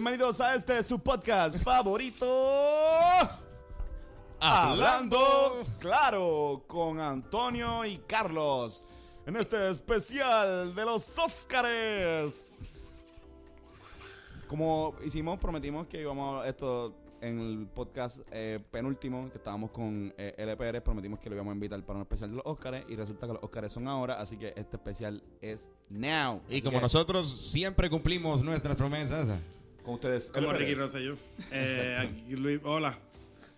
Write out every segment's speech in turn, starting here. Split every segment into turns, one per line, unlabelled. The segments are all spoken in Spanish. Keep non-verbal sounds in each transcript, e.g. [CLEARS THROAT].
Bienvenidos a este su podcast favorito.
Hablando.
claro con Antonio y Carlos en este especial de los Óscares. Como hicimos, prometimos que íbamos a esto en el podcast eh, penúltimo que estábamos con eh, LPR, prometimos que lo íbamos a invitar para un especial de los Óscares y resulta que los Óscares son ahora, así que este especial es now.
Y
Así
como
que,
nosotros siempre cumplimos nuestras promesas.
Con ustedes,
Como. Ricky Rosselló. Eh, aquí Luis- hola,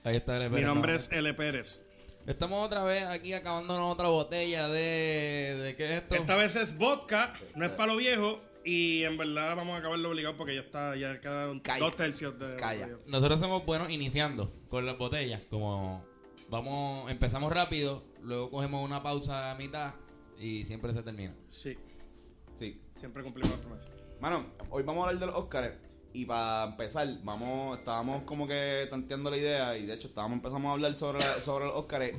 Ahí está el
mi nombre es L. Pérez.
Estamos otra vez aquí acabándonos otra botella de. ¿De qué es esto?
Esta vez es vodka, no es palo viejo. Y en verdad vamos a acabarlo obligado porque ya está, ya quedan
Calla.
dos tercios de.
Calla.
Nosotros somos buenos iniciando con las botellas. Como vamos, empezamos rápido, luego cogemos una pausa a mitad y siempre se termina.
Sí,
Sí.
siempre cumplimos las promesas.
Mano, hoy vamos a hablar de los Oscars. Y para empezar, vamos, estábamos como que tanteando la idea. Y de hecho, estábamos empezamos a hablar sobre, sobre los Oscars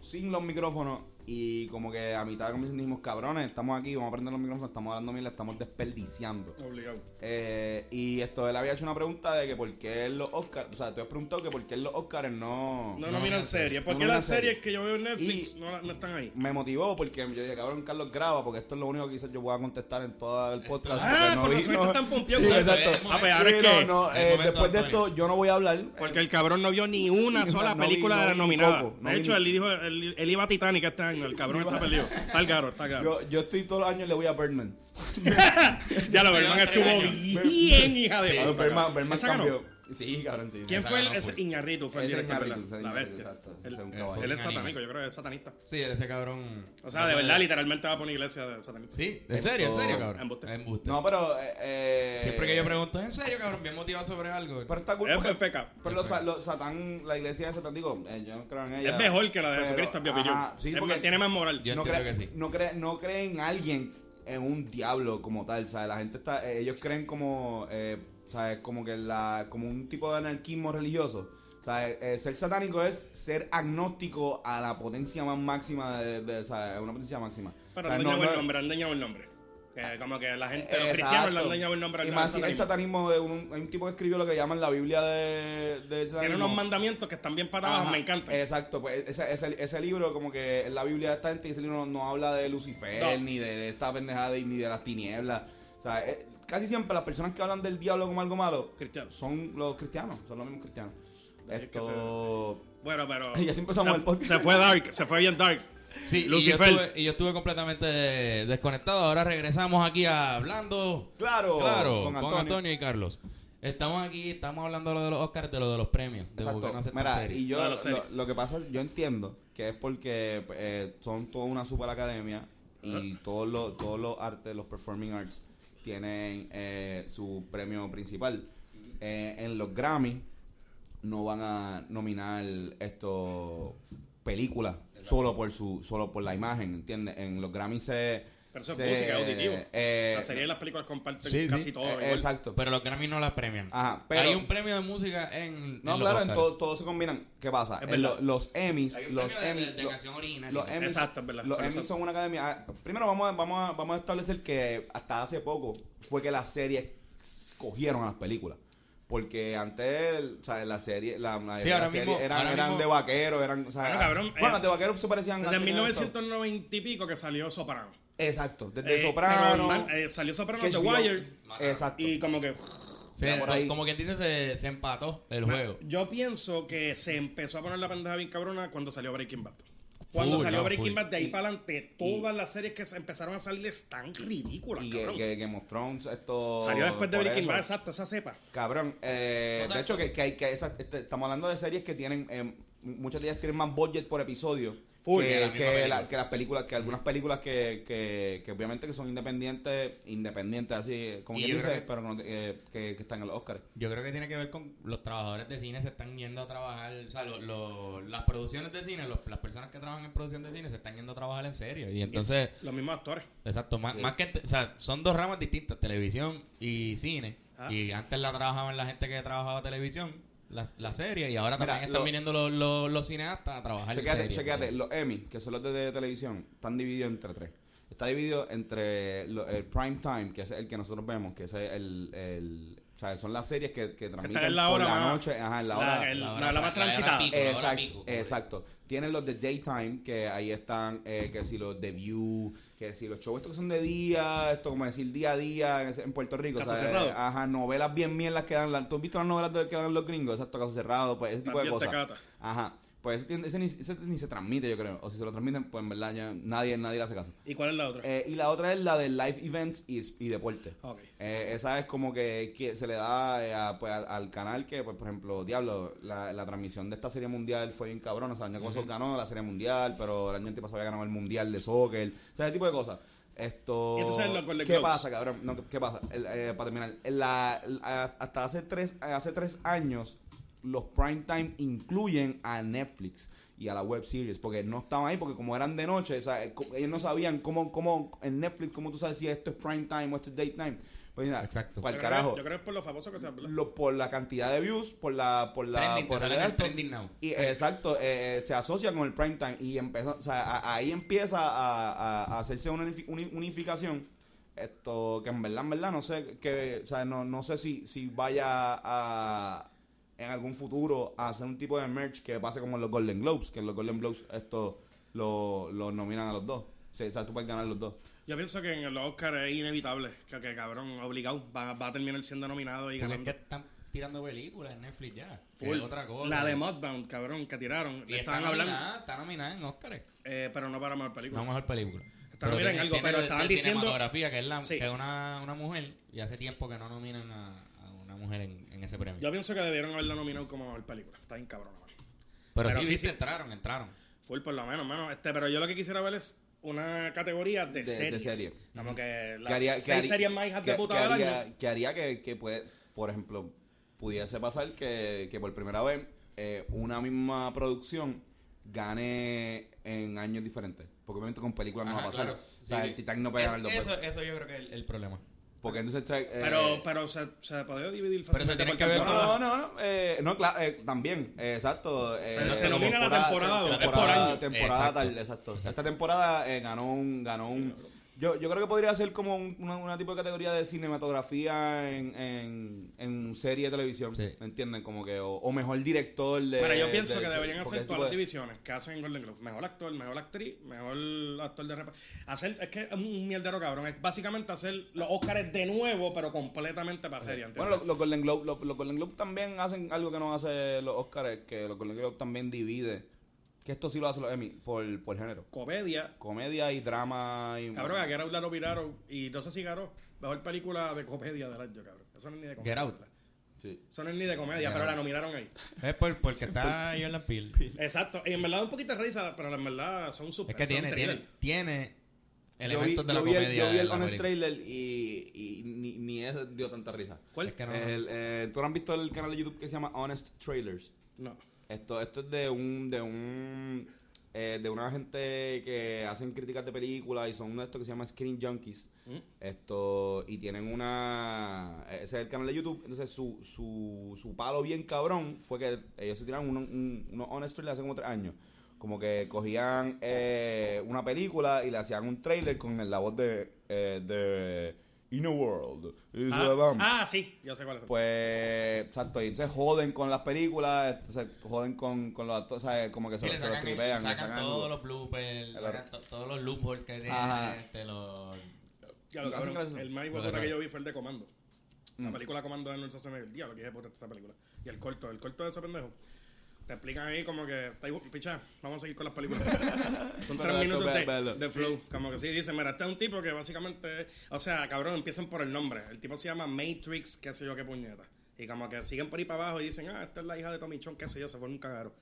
sin los micrófonos. Y como que a mitad de conversación dijimos, cabrones, estamos aquí, vamos a prender los micrófonos, estamos hablando mil, estamos desperdiciando.
Obligado.
Eh, y esto, él había hecho una pregunta de que por qué los Oscars, o sea, tú has preguntado que por qué los Oscars no...
No,
No
nominan
nominan
series.
no
¿Por qué
nominan
las series que yo veo en Netflix
Y-
no, no están ahí?
Me motivó porque yo dije, cabrón, Carlos graba, porque esto es lo único que quizás yo pueda contestar en todo el podcast.
Ah,
porque no vi- no-
tan pompeado
Sí, exacto.
Ah, pues ahora
Sí,
es
no,
que-
no, eh,
momento,
después de esto yo no voy a hablar.
Porque el cabrón no vio ni una [LAUGHS] sola
No vi-
película
no
de la nominada.
No
de hecho, él dijo, él, él iba a Titanic este año. El cabrón está perdido. Está caro, está caro.
Yo, yo estoy todos los años le voy a Birdman. [LAUGHS]
Ya lo
tres
estuvo bien, hija de
Sí,
Birdman. Birdman cambió. Sí, cabrón, sí.
¿Quién
Esa
fue el, ese? Fue el
Ese
director,
Iñárritu,
¿verdad?
ese
La
Iñárritu,
bestia.
exacto,
Él,
ese es un
él-
caballo.
él es
Un anime.
satánico, yo creo que es satanista.
Sí, ese cabrón.
O sea, de verdad, literalmente va por una iglesia de satanista.
Sí, en serio, en serio,
Esto-
cabrón.
Embuste.
Embuste.
No, pero... eh, eh,
Siempre que yo pregunto, ¿es en serio, cabrón? Bien motivado sobre algo.
Pero está cool
Es
porque-. Pero los, sa- los satán, la iglesia de Satán, digo, eh, yo no creo en ella.
Es mejor que la de
pero-
Jesucristo, en mi opinión.
ajá, sí,
Es
porque
más- tiene más moral.
Yo
no
entiendo
cree,
que sí.
no, cree, no cree en alguien, en un diablo como tal, ¿sabes? La gente está, eh, ellos creen como, eh, ¿sabes? Como que la, como un tipo de anarquismo religioso. ¿Sabes? Eh, ser satánico es ser agnóstico a la potencia más máxima de, de ¿sabes? Una potencia máxima.
Pero el
no-
nombre, han dañado el nombre. Que como que la gente, los
Exacto.
cristianos le han dañado el nombre al
Y más si el
satanismo.
de un, hay un tipo que escribió lo que llaman la Biblia de,
Tiene
satanismo.
unos mandamientos que están bien para abajo,
Ajá,
me encantan.
Exacto, pues ese, ese, ese libro, como que es la Biblia de esta gente, y ese libro no, no habla de Lucifer,
No.
ni de, de esta pendejada, ni de las tinieblas. O sea, eh, casi siempre las personas que hablan del diablo como algo malo
Cristianos.
son los cristianos, son los mismos cristianos.
Es que
Esto.
Bueno, pero. [LAUGHS]
Ya siempre empezamos
se,
el podcast.
se fue dark, se fue bien dark.
Sí, [LAUGHS] y yo, estuve, y yo estuve completamente desconectado. Ahora regresamos aquí a hablando.
Claro,
Claro,
con
con
Antonio.
Y Carlos. Estamos aquí, estamos hablando de lo de los Oscars, de lo de los premios. De
Exacto.
no
Mira, y yo
No,
lo, que pasa, yo entiendo que es porque eh, son toda una super academia y todos los todos los artes, los performing arts tienen eh, su premio principal. Eh, en los Grammy no van a nominar esto películas solo por su solo por la imagen, ¿entiendes? En los Grammy se
Pero eso es música, es auditivo.
eh,
la serie y las películas comparten
sí, sí.
casi todo.
eh, exacto.
Pero los Grammy no las premian.
Ajá, pero-
Hay un premio de música en.
No,
en los
claro, en todo, todo se combinan. ¿Qué pasa?
Es
En
verdad.
lo- los Emmys,
Hay un
los
premio de-
Emmys,
de- de
los-
canción original.
los Emmys,
Exacto, es verdad,
los Emmys son una academia. ah, Primero vamos a, vamos, a, vamos a establecer que hasta hace poco fue que las series cogieron a las películas. Porque antes, o sea, la serie, la, la-
Sí,
las series
mismo-
eran, eran
mismo-
de vaqueros, eran, o sea,
Bueno, cabrón,
bueno,
eh,
las de vaqueros se parecían
Desde
antes de
1990 y pico que salió Soprano.
Exacto, desde
Eh,
Soprano.
man, eh, salió Soprano de Wire.
Exacto.
Y como que.
Por ahí.
como quien dice, se, se empató el juego.
Yo pienso que se empezó a poner la pendeja bien cabrona cuando salió Breaking Bad. Cuando
Full,
salió
no,
Breaking. Bad, de ahí
Y-
para adelante, todas las series que se empezaron a salir están ridículas,
y que,
cabrón.
que Game of Thrones, esto.
Salió después de Breaking
eso.
Bad, exacto, esa cepa.
Cabrón, eh,
O sea,
de hecho que, que hay que esa- este, estamos hablando de series que tienen eh, muchas de ellas tienen más budget por episodio
Full.
Que
que, que,
película.
la- que las películas, que algunas películas que, que, que obviamente que son independientes, independientes así como quien dice,
que-
pero no- eh, que, que están en los Oscars.
Yo creo que tiene que ver con los trabajadores de cine se están yendo a trabajar, o sea, lo- lo- las producciones de cine, los- las personas que trabajan en producción de cine se están yendo a trabajar en serio. Y entonces,
Los mismos actores.
exacto, más, más que, o sea, son dos ramas distintas, televisión y cine.
Ah.
Y antes la trabajaban la gente que trabajaba televisión, la, la serie, y ahora
Mira,
también están
lo-
viniendo los, los, los cineastas a trabajar en
Chequéate,
serie.
chequéate, los Emmy, que son los de, de televisión, están divididos entre tres. Está dividido entre lo- el prime time, que es el que nosotros vemos, que es el, el sea, son las series que, que transmiten
en la
por
hora
la
más-
noche, ajá, en la
la-
hora.
el-
La
la,
hora-
la más transitada.
pico. la hora
Exacto,
pico, como
exacto. Tienen los de daytime, que ahí están, eh, que si los de View, que si los shows estos que son de día, esto como decir día a día en, en Puerto Rico.
Caso
o sea,
cerrado.
eh, ajá, novelas bien mierdas que dan. la- ¿Tú has visto las novelas de- que dan los gringos? Exacto, caso cerrado, pues ese tipo de
También te
cosas.
cata.
Ajá. Pues ese, tiene- ese ni, ese ni se transmite, yo creo. O si se lo transmiten, pues en verdad ya nadie, nadie le hace caso.
¿Y cuál es la otra?
Eh, y la otra es la de live events y, y deporte.
Ok.
Eh, esa es como que, que se le da eh, a, pues, al, al canal que, pues, por ejemplo, Diablo, la, la transmisión de esta serie mundial fue bien cabrón. O sea, el año pasado ganó la serie mundial, pero el año antepasado había ganado el mundial de soccer. O sea, ese tipo de cosas. Esto.
Entonces
¿Qué pasa, cabrón? No, ¿qué, qué pasa? El, eh, para terminar, la, la- hasta hace tres, hace tres años, los prime time incluyen a Netflix y a la web series, porque no estaban ahí, porque como eran de noche, o sea, eh, ellos no sabían cómo, cómo en Netflix, cómo tú sabes si esto es prime time o esto es daytime. Pues mira,
Exacto.
para el
Yo creo que-
carajo,
Yo creo que es por lo famoso que ¿verdad?
lo- por la cantidad de views, por la, por la,
Trending,
por el
now.
y exacto, eh, eh, se asocia con el prime time y empezó, o sea, a- ahí empieza a, a- a hacerse una unifi- uni- unificación. Esto que en verdad, en verdad, no sé que, o sea, no, no sé si, si vaya a en algún futuro a hacer un tipo de merch que pase como en los Golden Globes, que en los Golden Globes esto lo, lo nominan a los dos. O sea, o sea, tú puedes ganar los dos.
Yo pienso que en los Oscars es inevitable que, que cabrón, obligado, va, va a terminar siendo nominado y
Porque es
ganando.
que están tirando películas en Netflix ya.
Full.
es otra cosa.
La de Mudbound, cabrón, que tiraron.
Y está
hablando,
nominada, está nominada en Oscars.
eh, pero no para mejor película.
No mejor película.
Está nominada en algo, pero estaban diciendo-
cinematografía, que es, la,
Sí.
que es una, una mujer, y hace tiempo que no nominan a, mujer en, en ese premio.
Yo pienso que debieron haberla nominado como mejor película. Está bien cabrón, mano.
pero,
pero
sí,
sí, sí.
entraron, entraron.
Full por lo menos, mano. Este, pero yo lo que quisiera ver es una categoría de,
De- de
series.
serie.
Como que las
que haría, que
seis
haría-
series más hijas
que-
de puta
que
del
haría,
año.
que haría que, que puede, por ejemplo, pudiese pasar que, que por primera vez eh, una misma producción gane en años diferentes. Porque obviamente con películas no va a pasar.
claro.
O sea,
Sí,
el
sí.
Titanic no puede ganar dos
eso,
veces.
eso yo creo que es el, el problema.
Porque entonces... eh,
Pero, pero se, se podría dividir
Pero se
fácilmente
que ver
temporada.
No, no, no, eh, no, claro, eh, también, eh, exacto. eh,
Se- se nomina la temporada,
temporada, temporada
Exacto.
tal, exacto. Esta temporada eh, ganó un, ganó un, yo, yo creo que podría ser como un, una, una tipo de categoría de cinematografía en, en, en serie de televisión,
Sí.
¿me entienden? Como que, o, o mejor director de...
Bueno, yo pienso
de-
que deberían hacer todas las
de-
divisiones que hacen en Golden Globe. Mejor actor, mejor actriz, mejor actor de reparto. Hacer, es que es un mierdero cabrón. Es básicamente hacer los Oscars de nuevo, pero completamente para serie. ¿entiendes?
Bueno, los, los Golden Globe, los, los Golden Globe también hacen algo que no hace los Oscars, que los Golden Globe también divide, que esto sí lo hacen los Emmy, por, por género.
Comedia.
Comedia y drama y...
Cabrón, a Get Out la nominaron y no sé si ganó. Mejor película de comedia del año, cabrón. Eso no es ni de comedia.
Get.
Sí.
Eso no es ni de comedia,
Get
pero
Out.
la nominaron ahí.
Es por, porque está Jordan Peele.
Exacto. Y en verdad un poquito de risa, pero en verdad son
Es
super.
que
son
tiene, tiene, tiene
Yo vi,
elementos de la
yo vi el,
comedia.
yo vi el
en la
Honest. Trailer y, y ni, ni eso dio tanta risa.
¿Cuál?
Es que no.
El, eh, ¿Tú no has visto el canal de YouTube que se llama Honest Trailers?
No.
Esto, esto es de un, de un, eh, de una gente que hacen críticas de películas y son uno de estos que se llama Screen Junkies.
¿Mm?
Esto, y tienen una, ese es el canal de YouTube, entonces su, su, su palo bien cabrón fue que ellos se tiraron unos, un- unos Honest Trailers hace como tres años. Como que cogían eh, una película y le hacían un trailer con la voz de, eh, de In a World.
Ah, ah, sí, yo sé cuál es.
Pues, exacto, y entonces joden con las películas, entonces joden con, con los actores, ¿sabes? Como que se,
Sí,
se los
sacan,
tripean.
sacan
sacan
todos los bloopers,
Claro.
sacan to- todos los loopholes que tiene,
Ajá.
este, los...
Ya lo
Hacen
cabrón,
gracioso.
el más igual
que
yo vi fue el de Comando. La
Mm.
película Comando de Arnold Schwarzenegger. El diablo que es puta esa película. Y el corto, el corto de ese pendejo. Te explican ahí como que, está igual- picha, vamos a seguir con las películas. [LAUGHS] Son tres minutos de, de flow. Como que sí, dicen, mira, este es un tipo que básicamente, o sea, cabrón, empiezan por el nombre. El tipo se llama Matrix, qué sé yo, qué puñeta. Y como que siguen por ahí para abajo y dicen, ah, esta es la hija de Tommy Chon, qué sé yo, se fue un cagaro.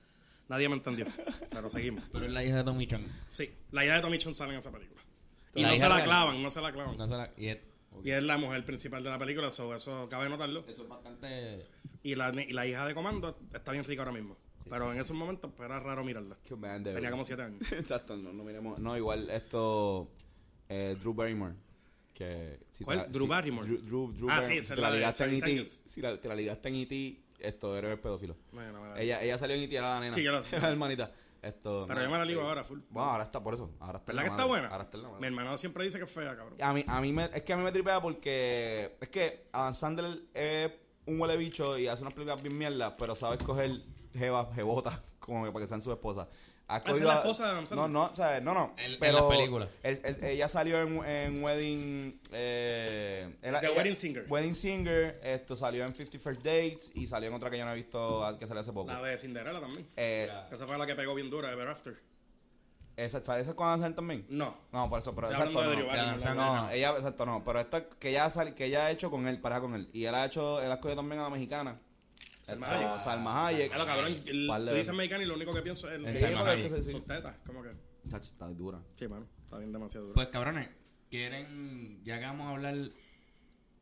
Nadie me entendió. Pero seguimos.
Pero es la hija de Tommy Chong.
Sí, la hija de Tommy Chon sale en esa película. Y no se la clavan, no se la clavan.
No se la- y es,
Y es la mujer principal de la película, so, eso cabe notarlo.
eso es bastante...
Y la, y la hija de Comando está bien rica ahora mismo. Pero en esos momentos pues, era raro mirarla.
Man,
Tenía como 7 años. [LAUGHS]
Exacto, no, no miremos. No, igual esto. Eh, Drew Barrymore. Que si
¿Cuál?
la-
Drew
si-
Barrymore.
Drew, Drew, Drew
Ah,
Barrymore.
sí,
Si la
la
ligaste en
Charlie's
E.T.
Angels.
Si la, te la ligaste en E.T. Esto eres pedófilo.
Bueno,
Ella, ella salió en E.T. era la nena.
Sí, yo la- [LAUGHS]
Era hermanita. Esto,
Pero yo me la ligo
sí.
ahora, full.
Bueno, ahora está por eso. Ahora está
¿Verdad
la
que está buena?
Ahora está en la madre.
Mi hermano siempre dice que es fea, cabrón.
A mí, a mí me, es que a mí me tripea porque es que Adam Sandler es un huele bicho y hace unas películas bien mierda, pero sabe escoger jeva, jebota, [LAUGHS] como que para que sean su esposa. Ha
¿Esa es la esposa de Adam Sandler?
No, no, o sea, no, no.
En- en
pero
las películas.
ella salió en, en Wedding. Eh, era-
The
ella-
Wedding Singer.
Wedding Singer, esto salió en 50 First Dates y salió en otra que yo no he visto que salió hace poco.
La de Cinderella también.
Eh.
Esa fue la que pegó bien dura, Ever After.
esa, ¿Sabes esa con Adam Sandler también?
No.
No, por eso, pero exacto, no.
No.
No, ella, exacto, no. Pero esto que ella, que ella ha hecho con él, pareja con él. Y él ha hecho, él ha escogido también a la mexicana.
Salma Hayek.
Salma Hayek.
Claro, cabrón. Tú dices mexicano y lo único que pienso es
En Salma Hayek.
sus- tetas. Como que.
Está dura.
Sí, mano. Está bien demasiado duro.
Pues cabrones, quieren, ya que vamos a hablar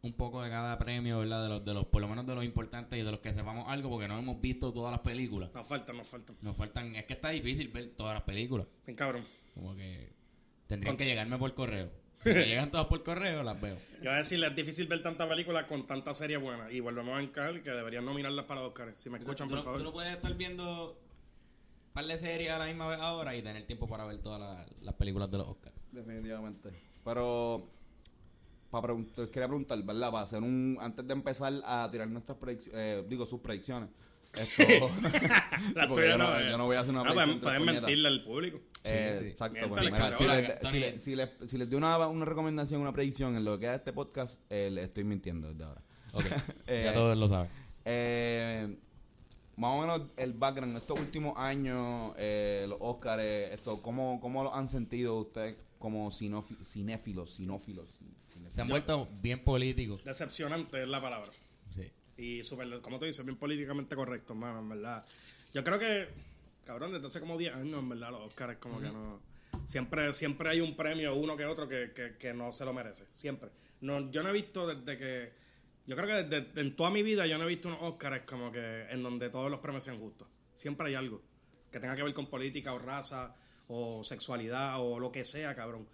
un poco de cada premio, ¿verdad? De los, de los, por lo menos de los importantes y de los que sepamos algo, porque no hemos visto todas las películas.
Nos falta, nos falta.
Nos faltan, es que está difícil ver todas las películas.
Bien cabrón.
Como que tendrían
Con-
que llegarme por correo. Si me llegan todas por correo, las veo.
Yo voy a decirle, es difícil ver tanta película con tanta serie buena. Y volvemos a encajar que deberían nominarlas para los Oscars. Si me escuchan,
tú,
por
no,
favor.
tú no puedes estar viendo un par de series a la misma vez ahora y tener tiempo para ver todas las, las películas de los Oscars.
Definitivamente. Pero, para preguntar, quería preguntar, ¿verdad? Para hacer un. Antes de empezar a tirar nuestras predicciones, eh, digo, sus predicciones. Esto. [LAUGHS] Yo, no, yo no voy a hacer una
Ah,
predicción.
pueden,
de
pueden
puñetas.
mentirle al público.
Eh,
Sí.
exacto. Pues, mira, si, les,
Tony-
si, les, si, les, si les doy una, una recomendación, una predicción en lo que es este podcast, eh, le estoy mintiendo desde ahora.
Ok, [LAUGHS]
Eh,
ya todos lo saben.
Eh, más o menos el background, estos últimos años, eh, los Oscars, esto, ¿cómo, ¿cómo lo han sentido ustedes como cinéfilos, sinófilos? cinéfilos?
Se han vuelto bien políticos.
Decepcionante es la palabra. Y súper, como tú dices, bien políticamente correcto, mano, en verdad. Yo creo que, cabrón, desde hace como 10 años, en verdad, los Oscars como que no... Siempre, siempre hay un premio, uno que otro, que, que, que no se lo merece. Siempre. No, yo no he visto desde que... Yo creo que desde, en toda mi vida yo no he visto unos Oscars como que en donde todos los premios sean justos. Siempre hay algo que tenga que ver con política o raza o sexualidad o lo que sea, cabrón.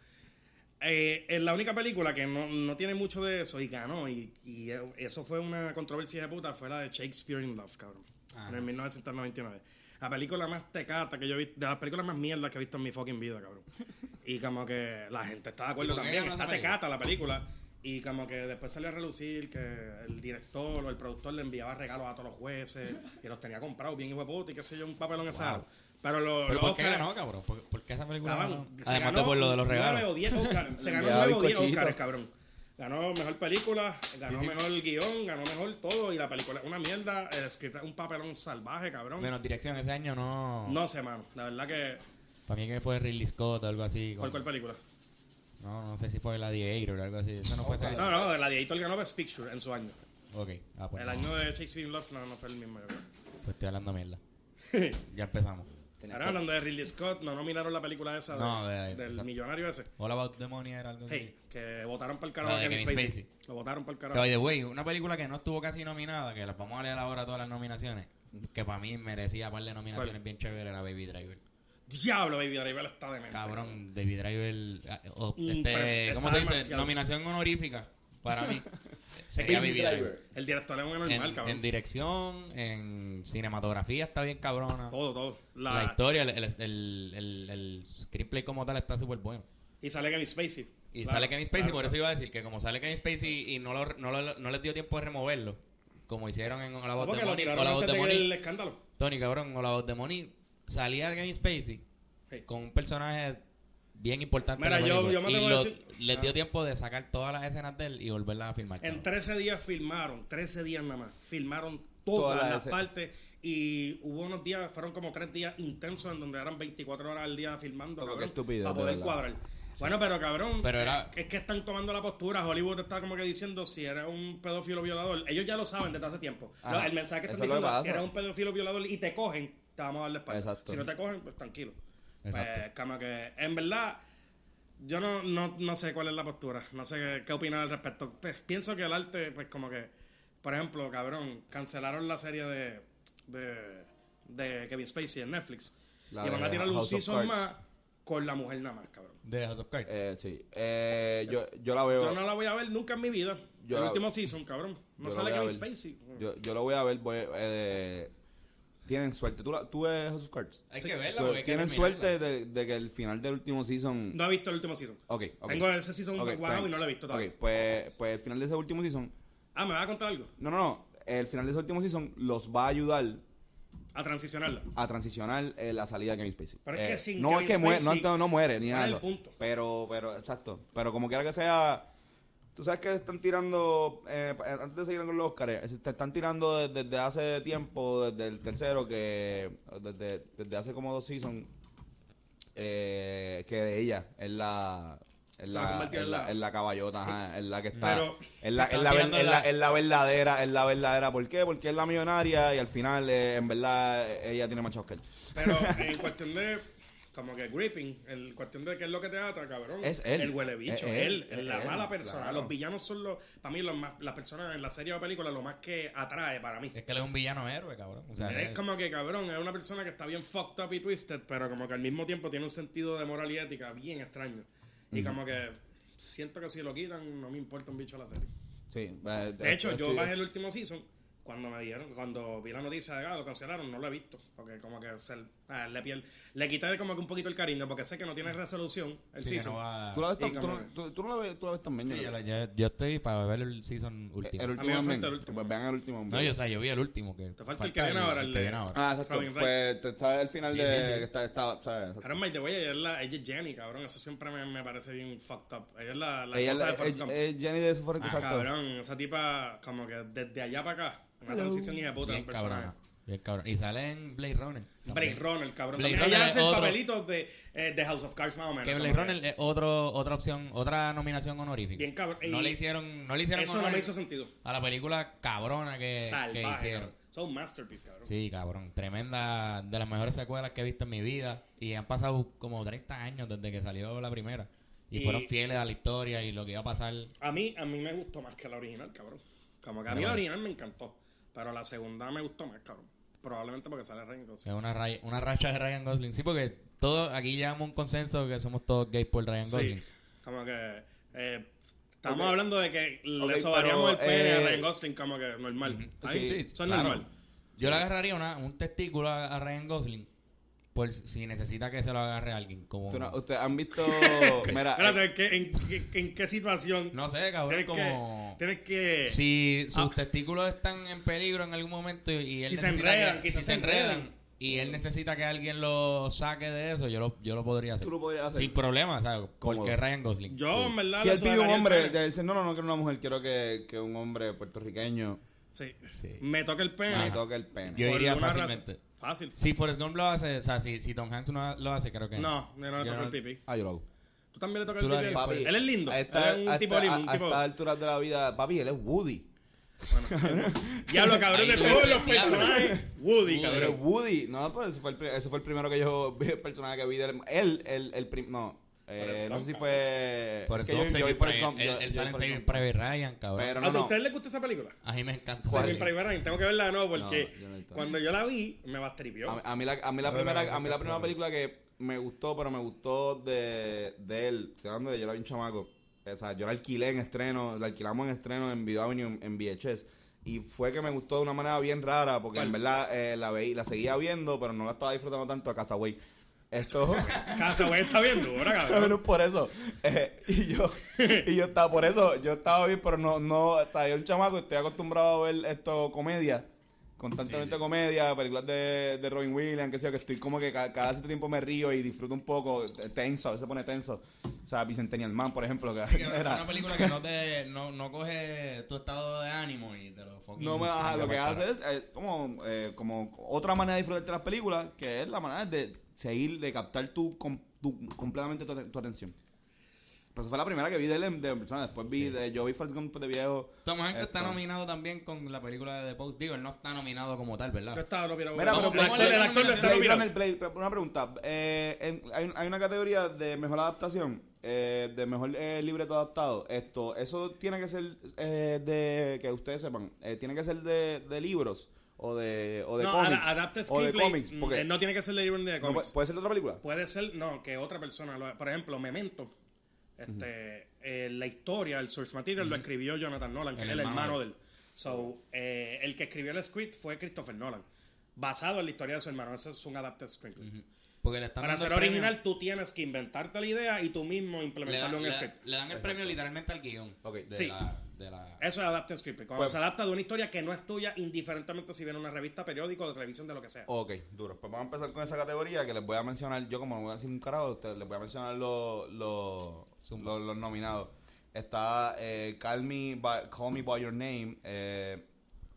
Eh, es la única película que no, no tiene mucho de eso y ganó. Y, y eso fue una controversia de puta. Fue la de Shakespeare in Love, cabrón.
Ajá.
En el 1999. La película más tecata que yo he visto. De las películas más mierdas que he visto en mi fucking vida, cabrón. [LAUGHS] Y como que la gente está de acuerdo
¿Y por qué
también. Está tecata la película. Y como que después salió a relucir que el director o el productor le enviaba regalos a todos los jueces [LAUGHS] y los tenía comprados bien hijo de puta y qué sé yo, un papelón esa. Pero, lo,
¿Pero
los
por qué
Oscars-
ganó, cabrón? ¿Por, por qué esa película ganó?
se
Además
ganó
de por lo de los regalos.
o 10 Oscars. Se ganó [LAUGHS]
Enviaba
9 o 10
bizcochito.
Oscars, cabrón. Ganó mejor película, ganó
Sí, sí.
mejor guion, ganó mejor todo. Y la película es una mierda. El script es un papelón salvaje, cabrón.
Menos dirección ese año no.
No sé, mano. La verdad que.
Para mí que fue Ridley Scott o algo así.
¿Cuál,
con-
cuál película?
No, no sé si fue Gladiator o algo así. Eso no fue ese
No, no, el Gladiator ganó Best Picture en su año.
Ok, ah, pues,
El
no.
año de Shakespeare in Love no, no fue el mismo, yo creo.
Pues estoy hablando mierda. [LAUGHS] Ya empezamos.
Ahora hablando de Ridley Scott, no nominaron la película esa de-
No, de-
del
exacto.
millonario ese.
All About the Money era algo así.
Hey, que votaron para el carajo a
de
Kevin Spacey.
Spacey.
Lo votaron para el carajo.
by the way, una película que no estuvo casi nominada, que las vamos a leer ahora todas las nominaciones, que para mí merecía par de nominaciones bien chéveres, era Baby Driver.
Diablo, Baby Driver está de mente.
Cabrón, Baby Driver, ah, oh,
Impres-
este, ¿cómo se dice?
demasiado.
Nominación honorífica para mí. [LAUGHS] Sería Baby, Driver.
El director es un normal,
En,
cabrón.
en dirección, en cinematografía está bien cabrona.
Todo, todo.
La,
La,
historia, el, el, el, el- el screenplay como tal está súper bueno.
y sale Kevin Spacey.
Y
Claro,
sale Kevin Spacey,
claro,
por eso iba a decir que como sale Kevin Spacey y no, lo, no, lo- no les dio tiempo de removerlo, como hicieron en La Voz de Money, o La Voz de Money,
el escándalo.
Tony, cabrón, o La Voz de Money, salía Kevin Spacey
Sí.
con un personaje bien importante
Mira, yo- me
y lo-
decir-
les
Ah.
dio tiempo de sacar todas las escenas de él y volverlas a filmar.
En
cabrón.
13 días filmaron, 13 días nada más. Filmaron
Todas
todas,
las
partes. Y hubo unos días, fueron como 3 días intensos en donde eran 24 horas al día filmando. Cabrón,
qué estupidez,
Para
de
poder cuadrar. Bueno, pero cabrón,
Pero era-
es que están tomando la postura. Hollywood está como que diciendo si eres un pedófilo violador. Ellos ya lo saben desde hace tiempo.
Ajá.
El mensaje que están diciendo, si eres un pedófilo violador y te cogen, te vamos a dar la espalda.
Exacto.
Si no te cogen, pues tranquilo.
Exacto.
Pues, como que, en verdad, yo no, no, no sé cuál es la postura. No sé qué, qué opinar al respecto. Pues, pienso que el arte, pues como que, por ejemplo, cabrón, cancelaron la serie de, de, de Kevin Spacey en Netflix.
La
y van a tirar un season más con la mujer nada más, cabrón.
De House of Cards.
Eh, sí. Eh, yo, yo la veo.
Yo no la voy a ver nunca en mi vida.
Yo
el
la-
último season, cabrón. No
yo
sale Kevin. Spacey.
Yo, yo lo voy a ver. Voy, eh, tienen suerte. ¿Tú, la, tú ves House of Cards?
hay que verla porque hay que
Tienen
terminarla.
suerte de, de que el final del último season.
No he visto el último season.
Ok, ok.
Tengo ese season
Ok,
guardado
pues-
y no lo he visto todavía.
Ok, pues, pues el final de ese último season.
Ah, ¿me vas a contar algo?
No, no, no. el final de ese último season los va a ayudar
A transicionarlo.
a transicionar eh, la salida de Kevin Spacey.
Pero es que
Eh,
sin
no
Kevin
es que muere, no, no muere ni
¿cuál
nada.
punto?
Pero, pero, exacto. Pero como quiera que sea, tú sabes que están tirando, eh, antes de seguir con los Oscars, te están tirando desde, desde hace tiempo, desde el tercero, que desde, desde hace como dos seasons, eh, que de ella es la... Es
Se
la,
en
la,
la
caballota, ajá, es la que está.
Pero-
es, la, es, la, es, la,
la-
verdadera, es la verdadera. ¿Por qué? Porque es la millonaria y al final, eh, en verdad, ella tiene más chavos que él.
Pero [LAUGHS] en cuestión de. Como que gripping, en cuestión de qué es lo que te ata, cabrón.
Es él.
El huele bicho,
Es él,
él, la
él,
mala persona.
claro.
Los villanos son los. Para mí, los más, las personas en la serie o película, lo más que atrae para mí.
Es que él es un villano héroe, cabrón. O sea,
Es como que, cabrón, es una persona que está bien fucked up y twisted, pero como que al mismo tiempo tiene un sentido de moral y ética bien extraño. Y como que siento que si lo quitan, no me importa un bicho la serie.
Sí. eh,
De hecho, yo
estoy-
bajé el último season. Cuando me dieron, cuando vi la noticia de que ah, lo cancelaron, no lo he visto. Porque como que se, ah, le, piel, le quité como que un poquito el cariño, porque sé que no tiene resolución el
sí,
season.
no va-
¿Tú la ves, tú,
como
tú- tú no la ves, tú la ves también. yo
Sí, yo, la- yo- yo estoy para ver el season último.
El
A me
último
el último.
Pues vean el último.
no, yo, o sea, yo vi el último. Que
Te falta el que viene ahora, el
que
de-
viene ahora.
Ah, exacto.
Robin.
Pues te sabes el final
Sí,
de.
sí, sí.
que Está, está, ¿sabes? Exacto.
Pero by the way, ella es, la, ella es Jenny, cabrón. Eso siempre me, me parece bien fucked up. Ella es la, la
Ella
esposa de
es,
Forrest
es-
Gump.
es Jenny de su
Ah,
exacto.
Cabrón, esa tipa, como que desde allá para acá, una transición hija de puta del personaje.
cabrón. Bien cabrón. Y sale en Blade Runner.
Blade Runner, cabrón.
Blade
También ella
Runner
hace
otro-
papelito de, eh, de House of Cards más o menos.
Que Blade
que-
Runner es otro, otra opción, otra nominación honorífica.
Bien cabrón.
No
Y
le hicieron, no le hicieron
Eso no me hizo sentido.
a la película cabrona que, que hicieron.
cabrón. Son masterpiece, cabrón.
Sí, cabrón. Tremenda, de las mejores secuelas que he visto en mi vida. Y han pasado como 30 años desde que salió la primera. Y,
Y-
fueron fieles a la historia y lo que iba a pasar.
A mí, a mí me gustó más que la original, cabrón. Como que a mí la original me encantó. Pero la segunda me gustó más, cabrón. Probablemente porque sale Ryan Gosling.
Es una, ray- una racha de Ryan Gosling. Sí, porque todo, aquí llegamos a un consenso que somos todos gays por Ryan Gosling.
Sí. Como que... Eh, estamos hablando de que
Ok,
le sobaríamos el pene a
eh,
Ryan Gosling como que normal. Ahí,
sí,
eso es
claro.
normal.
Yo le agarraría una, un testículo a, a Ryan Gosling por si necesita que se lo agarre alguien. Como,
no- Ustedes han visto. [LAUGHS] [LAUGHS] Mira.
Espérate,
eh,
¿en qué, en, qué- en qué situación?
no sé, cabrón,
tienes,
como...
que, tienes que...
Si sus
Ah.
testículos están en peligro en algún momento y él
Si se
necesita
enredan,
que,
quizás
si
se
se enredan
enredan.
y él necesita que alguien lo saque de eso, yo lo, yo lo podría hacer.
Tú lo podrías hacer.
Sin problema, ¿sabes? Porque Ryan Gosling.
Yo, en verdad,
si él pide un hombre, dice, no, no, no quiero una mujer, quiero que, que un hombre puertorriqueño
Sí.
Sí.
Me toca el pene.
me toque el pene.
Yo
por
iría
alguna
fácilmente.
razón. Fácil.
Si Forrest Gump lo hace, o sea, si, si Tom Hanks no lo hace, creo que
No, yo no le
no-
el pipí.
Ah, yo lo hago.
¿Tú también le tocas el pipí?
harías,
Papi,
él es lindo.
A
él es un
a
tipo lindo. Un
a
tipo...
estas alturas de la vida, papi, él es Woody.
Bueno, [LAUGHS] diablo, cabrón, de todos los personajes. Woody,
Woody.
Él es
cabrón.
Woody. No, pues ese fue el, ese fue el primero que yo vi, el personaje que vi de él. Él, el, el prim- no. Eh, no sé si fue.
Forrest
es que yo-
Private-
Gump,
él,
yo-
sale en Saving. Private Ryan, cabrón.
Pero
¿A
no, no.
usted le gusta esa película?
A mí me encanta.
¿Cuál?
Saving Private Ryan. Tengo que verla de nuevo porque
No,
cuando yo la vi, me bastripió.
A, a mí la, a mí la
No,
primera, a mí la primera película que me gustó, pero me gustó de, de él, estoy hablando de yo era bien chamaco. O sea, yo la alquilé en estreno, la alquilamos en estreno en Video Avenue en, en VHS. Y fue que me gustó de una manera bien rara, porque en verdad eh, la veí, la seguía viendo, pero no la estaba disfrutando tanto a Castaway. Esto.
Casa, güey, está bien dura, [LAUGHS] cabrón.
Por eso. Eh, y yo, y yo estaba, por eso, yo estaba bien, pero no, no, hasta yo un chamaco, estoy acostumbrado a ver esto, comedia, constantemente comedia, películas de, de Robin Williams, que sé yo, que estoy como que ca- cada, cierto tiempo me río y disfruto un poco, eh, tenso, a veces se pone tenso. O sea, Bicentennial Man, por ejemplo, que, era-
una película que no te no, no coge tu estado de ánimo y te lo fucking
no me, ajá, lo que hace es eh, como, eh, como otra manera de disfrutar de las películas, que es la manera de seguir, de captar tu, tu- completamente tu, tu atención. Pues fue la primera que vi de él de persona. Después vi de yo vi Gump de viejo.
Tom Hanks está
Esto.
nominado también con la película de The Post. Digo, él no está nominado como tal,
Yo
¿verdad?
estaba no, pero,
Mira, pero
a leer
el
la
actor no está
Blade
nominado.
Blade- una pregunta. Eh, en- hay, un- hay una categoría de mejor adaptación, eh, de mejor eh, libreto adaptado. Esto, eso tiene que ser eh, de, que ustedes sepan, eh, tiene que ser de, de libros o de, o de
no,
cómics.
adapted
o de cómics.
mm,
Porque
no tiene que ser de libro ni de cómics.
puede, puede ser de otra película.
Puede ser, no, que otra persona. lo- por ejemplo, Memento. Este, eh, la historia, el source material lo escribió Jonathan Nolan, que
El
es el
hermano
de él. So, eh, el que escribió el script fue Christopher Nolan. Basado en la historia de su hermano. Eso es un adapted screenplay.
Porque le están
Para ser
el premio-
original, tú tienes que inventarte la idea y tú mismo
le
implementarlo
dan,
en un script.
le dan el premio literalmente al guion.
Ok.
de
Sí.
la- de la...
Eso es adapted screenplay. Cuando
Pues-
se adapta de una historia que no es tuya, indiferentemente si viene una revista, periódico, de televisión, de lo que sea.
Ok, duro. Pues vamos a empezar con esa categoría que les voy a mencionar. Yo, como no voy a decir un carajo, ustedes les voy a mencionar los. Los, los nominados. Está eh, Call, Me by, Call Me By Your Name, eh,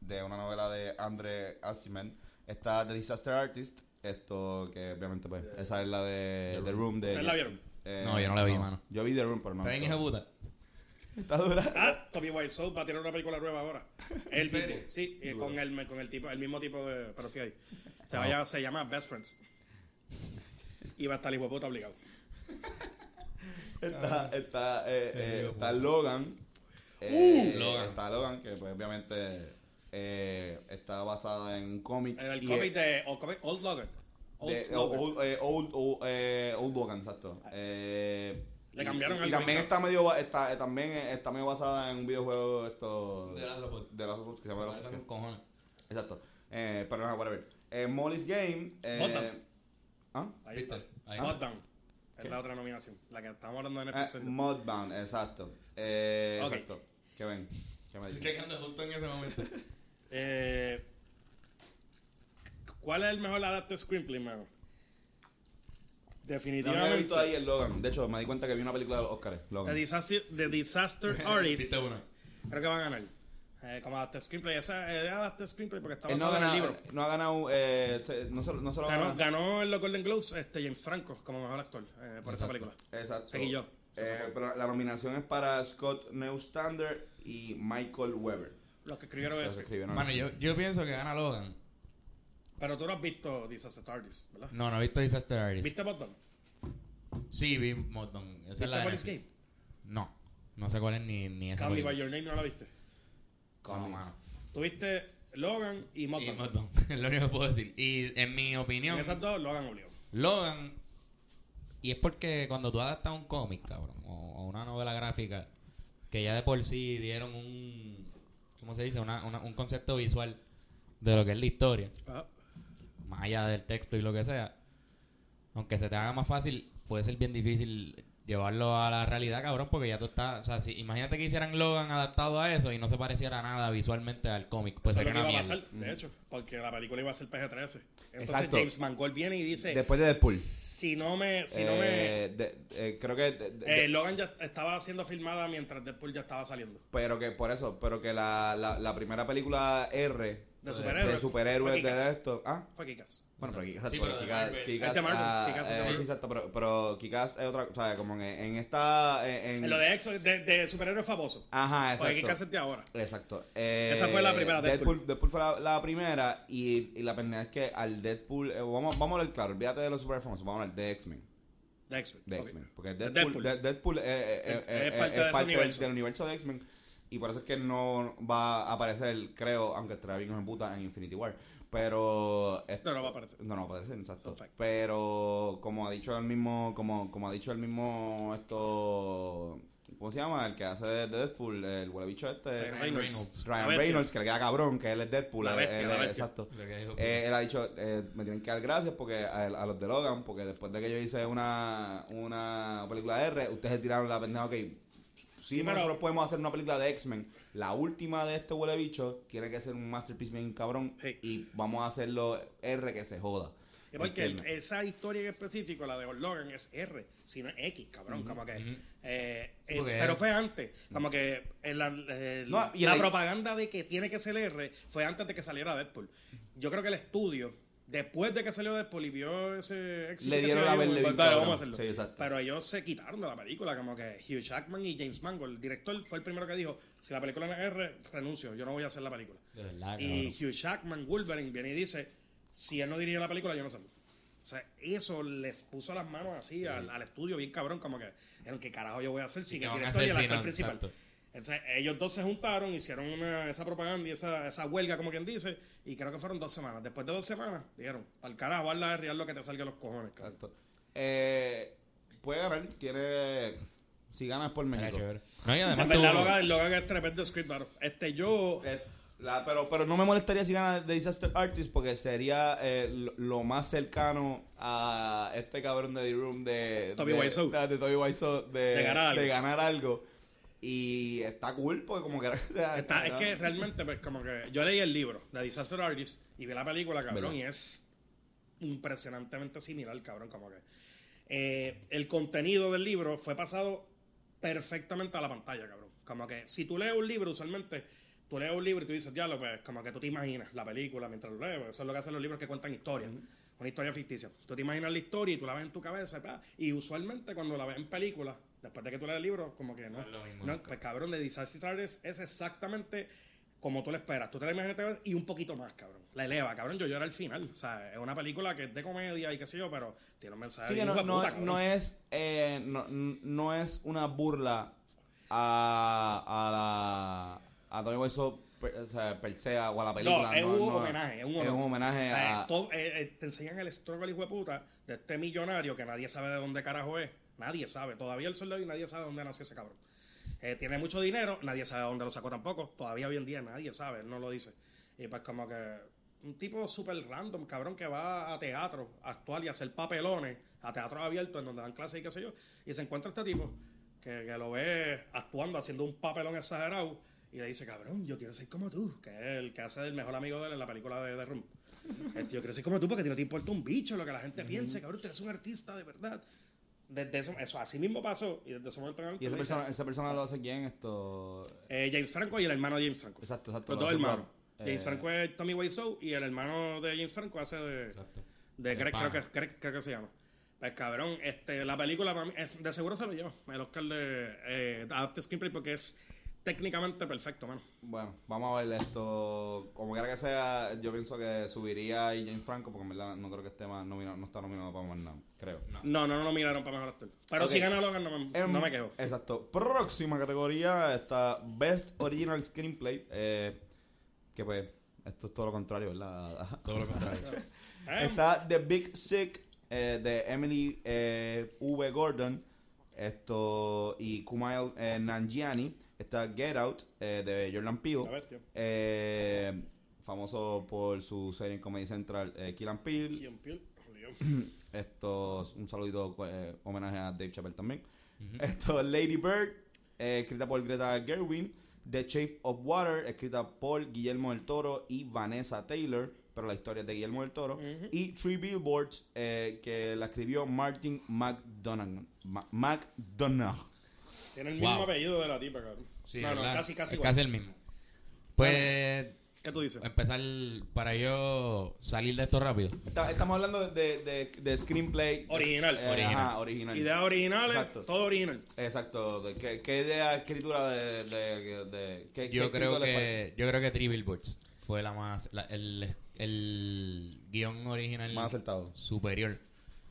de una novela de Andre Acimen. Está The Disaster Artist, esto que obviamente, pues, esa es la de The Room. De,
¿Ustedes la vieron?
eh,
No, yo no la vi, mano.
Yo vi The Room, pero no.
¿Está bien, puta? [LAUGHS]
Está dura.
Ah, Tommy Wiseau va a tener una película nueva ahora. El
serio?
mismo, sí, eh, con el, con el tipo, el mismo tipo de, pero sí ahí. Se, vaya, se llama Best Friends. Y va a estar el hijo puta obligado. [LAUGHS]
Está, está, eh, eh, está Logan. Eh,
Logan.
Está Logan, que pues obviamente eh, está basada en un cómic.
El
y
cómic de Old, Logan. Old
de-
Logan.
old, eh, old, old, eh, Old Logan, exacto. Eh,
Le
y-
cambiaron
y,
algo,
también
¿no?
está medio está, eh, también está medio basada en un videojuego esto
De Last of Us.
de Last of Us, que se llama Us.
con cojones.
Exacto. Eh, pero no, whatever. Eh, Molly's Game. Eh. ¿ah?
Ahí
¿Viste?
está.
Ahí.
Mudbound. Es la otra nominación. La que estamos hablando de
Eh,
Netflix.
Mudbound, exacto. Eh,
Ok.
Exacto. ¿Qué ven? ¿Qué me
Estoy checando justo en ese momento. [LAUGHS]
Eh, ¿Cuál es el mejor adapted screenplay, mano?
No,
Definitivamente.
no he visto ahí el Logan. De hecho, me di cuenta que vi una película de los Oscars.
The. Disaster, The Disaster [LAUGHS] Artist. Creo que va a ganar. Eh, como adapted screenplay. Esa es adapted screenplay porque está
no ha
basado en el
ganado,
libro.
no ha ganado, eh, se- no solo, no solo
Ganó,
ganó-
ganó en los Golden Globes este, James Franco como mejor actor eh, por esa película.
Exacto.
Seguí yo.
Eh, pero la nominación es para Scott Neustander y Michael Weber.
Los que escribieron eso.
Mano, yo, yo pienso que gana Logan.
Pero tú no has visto Disaster Artist, ¿verdad?
No, no he visto Disaster Artist.
¿Viste Bottom?
Sí, vi es
¿Viste
la.
Game?
No, no sé cuál es ni, ni esa
Me By. Your Name no la viste.
No, mano.
Tuviste Logan y
Y
Mudbound.
Modon, [LAUGHS] es lo único que puedo decir. Y en mi opinión,
En esas dos, Logan obligado.
Logan. Y es porque cuando tú adaptas un cómic, cabrón, o, o una novela gráfica, que ya de por sí dieron un. ¿Cómo se dice? Una- una- un concepto visual de lo que es la historia,
Ah,
más allá del texto y lo que sea. Aunque se te haga más fácil, puede ser bien difícil llevarlo a la realidad, cabrón, porque ya tú estás. O sea, si, imagínate que hicieran Logan adaptado a eso y no se pareciera nada visualmente al cómic, pues
eso es
sería
lo que
una
iba a
mierda.
pasar, de hecho, porque la película iba a ser PG-13. Entonces
Exacto.
James Mangold viene y dice,
Después de Deadpool.
si no me... Si no me
Eh, de- eh, creo que de- de-
eh, Logan ya estaba siendo filmada mientras Deadpool ya estaba saliendo.
pero que por eso pero que la, la, la primera película R
De superhéroes.
de superhéroes
Fue
de
Kick-Ass.
esto ah
Fue Kikas.
Bueno pero Kick-Ass
Sí,
pero
pero de
Kick-Ass-
Marvel.
Kick-Ass,
Es de Marvel,
ah, eh, sí, exacto pero, pero Kick-Ass es otra o sea como en, en esta en,
En lo de Exo, de, de superhéroes famoso.
ajá
Porque
exacto
Kikas es de ahora.
Exacto. Eh,
Esa fue la primera,
Deadpool.
Deadpool.
Deadpool fue la, la primera y, y la pendeja es que al Deadpool, eh, vamos, vamos a hablar claro, olvídate de los super famosos, vamos a hablar de X-Men.
De X-Men.
De. X-Men. Porque
De
Deadpool,
Deadpool.
de- Deadpool,
Es- parte de
del,
universo.
del universo de X-Men. Y por eso es que no va a aparecer, creo, aunque estará bien en puta en Infinity War. Pero.
No, no va a aparecer.
No, no va a aparecer, exacto. Pero, como ha dicho el mismo. Como, como ha dicho el mismo. Esto. ¿Cómo se llama? El que hace de de Deadpool, el huele bicho este.
Ryan Reynolds.
Reynolds.
Ryan. Reynolds, que le queda cabrón, que él es Deadpool.
La
él-
bestia,
él. Exacto. Eh, él ha dicho, eh, me tienen que dar gracias porque a, a los de Logan, porque después de que yo hice una, una película de R, ustedes se tiraron la pendeja, ok, sí,
Sí, pero-
nosotros podemos hacer una película de X-Men, la última de este huele bicho tiene que ser un masterpiece bien cabrón y vamos a hacerlo R que se joda.
Y porque el-
¿Entiendes?
esa historia en específico, la de Old Logan, es R, sino X, cabrón. como que. eh,
Sí,
eh, pero fue antes. Como que en la, el-
No, y
la
el-
propaganda de que tiene que ser R fue antes de que saliera Deadpool. Yo creo que el estudio, después de que salió Deadpool y vio ese éxito
Le
que
dieron la verde
vamos a hacerlo.
Sí, exacto.
Pero ellos se quitaron de la película, como que Hugh Jackman y James Mangold, el director, fue el primero que dijo: Si la película no es R, renuncio, yo no voy a hacer la película.
De verdad,
Y
cabrón.
Hugh Jackman, Wolverine, viene y dice, si él no dirige la película, yo no salgo. O sea, eso les puso las manos así al, al estudio, bien cabrón, como que, "Pero, ¿qué carajo yo voy a hacer sin
¿Qué
el director y el
si
actor principal?
Exacto.
Entonces, ellos dos se juntaron, hicieron una- esa propaganda y esa, esa huelga, como quien dice, y creo que fueron dos semanas. Después de dos semanas, dijeron, al carajo, hazla de real lo que te salga los cojones, cabrón.
Exacto. Eh, puede ganar, tiene... Si ganas por
Era
México.
chévere. No, y además
En verdad,
tuvo-
Logan, Logan es tremendo script, mano. Este, yo...
Eh, la- pero, pero no me molestaría si gana The Disaster Artist porque sería eh, lo, lo más cercano a este cabrón de The Room de
Toby
de,
Wiseau.
de, de Toby Wiseau de,
De ganar algo.
de ganar algo. Y está cool porque como que... [LAUGHS]
Está- es que realmente, pues, como que yo leí el libro, The Disaster Artist, y vi la película, cabrón,
¿Verdad?
y es impresionantemente similar, cabrón, como que eh, el contenido del libro fue pasado perfectamente a la pantalla, cabrón. Como que si tú lees un libro, usualmente tú lees un libro y tú dices, diablo, pues como que tú te imaginas la película mientras lo lees, eso es lo que hacen los libros que cuentan historias, una historia ficticia. Tú te imaginas la historia y tú la ves en tu cabeza, pa, y usualmente cuando la ves en película, después de que tú lees el libro, como que no,
No es lo mismo
no, pues cabrón, de Disaster Artist es exactamente como tú la esperas. Tú te la imaginas y un poquito más, cabrón. La eleva, cabrón. Yo lloré al final. O sea, es una película que es de comedia y qué sé yo, pero tiene un mensaje
Sí, no,
hijo de
no,
puta,
no es eh, no, no es una burla a, a la a Tony Wiseau per, o sea, per se o a la película.
No, es un
no,
homenaje, es un
homenaje
Eh,
a...
todo- eh, eh, te enseñan el struggle, hijo de puta, de este millonario que nadie sabe de dónde carajo es. Nadie sabe. Todavía el soldado y nadie sabe dónde nació ese cabrón. Eh, tiene mucho dinero, nadie sabe dónde lo sacó tampoco. Todavía hoy en día nadie sabe, él no lo dice. Y pues como que un tipo súper random, cabrón, que va a teatro a actuar y a hacer papelones, a teatro abierto en donde dan clases y qué sé yo. Y se encuentra este tipo que, que lo ve actuando, haciendo un papelón exagerado. Y le dice, cabrón, yo quiero ser como tú, que es el que hace el mejor amigo de él en la película de The Room. [LAUGHS] Este, yo quiero ser como tú porque no te importa un bicho lo que la gente piense, cabrón, tú eres un artista de verdad. Desde eso, eso así mismo pasó y desde ese momento en
y esa persona, esa persona lo hace quién esto
eh, James Franco y el hermano de James Franco.
exacto exacto
Los
lo
dos hermanos. James
eh,
Franco es Tommy Wiseau y el hermano de James Franco hace de,
Exacto.
de Greg, creo que, Greg, creo que se llama. Pues cabrón, este, la película para mí es- de seguro se lo lleva el Oscar de eh, Adapted Screenplay porque es técnicamente perfecto, mano.
bueno vamos a ver esto como quiera que sea yo pienso que subiría y James Franco porque en verdad no creo que esté más nominado no está nominado para más nada creo
No, no, no lo miraron para mejor actor. Pero
Ok.
si gana Logan no me,
Em,
no me quejo.
Exacto. Próxima categoría está Best Original Screenplay. eh, que pues, esto es todo lo contrario, ¿verdad? [LAUGHS]
Todo lo contrario. [LAUGHS]
Eh,
está The Big Sick eh, de Emily eh, V. Gordon esto y Kumail eh, Nanjiani. Está Get Out eh, de Jordan Peele. eh, famoso por su serie en Comedy Central eh, Kill and Peele.
Ian Peele, jodido. [CLEARS THROAT]
Esto, un saludito, eh, homenaje a Dave Chappelle también. Esto, Lady Bird, eh, escrita por Greta Gerwin. The Shape of Water, escrita por Guillermo del Toro y Vanessa Taylor, pero la historia es de Guillermo del Toro. Y Three Billboards, eh, que la escribió Martin McDonagh. McDonagh.
Tiene el mismo
Wow.
apellido de la tipa, cabrón.
Sí,
no, no,
¿verdad?
casi, casi
Es
igual.
casi el mismo. Pues,
¿Qué tú dices?
empezar para yo salir de esto rápido.
Está- Estamos hablando de, de, de screenplay.
Original.
Eh,
Original.
Ajá, original.
Ideas originales,
Exacto.
todo original.
Exacto. de- ¿Qué, qué idea de escritura de... de, de- qué- qué
Yo creo
escritor les parece?
que yo creo que Three Billboards fue la más la- el, el guion original
Más acertado.
superior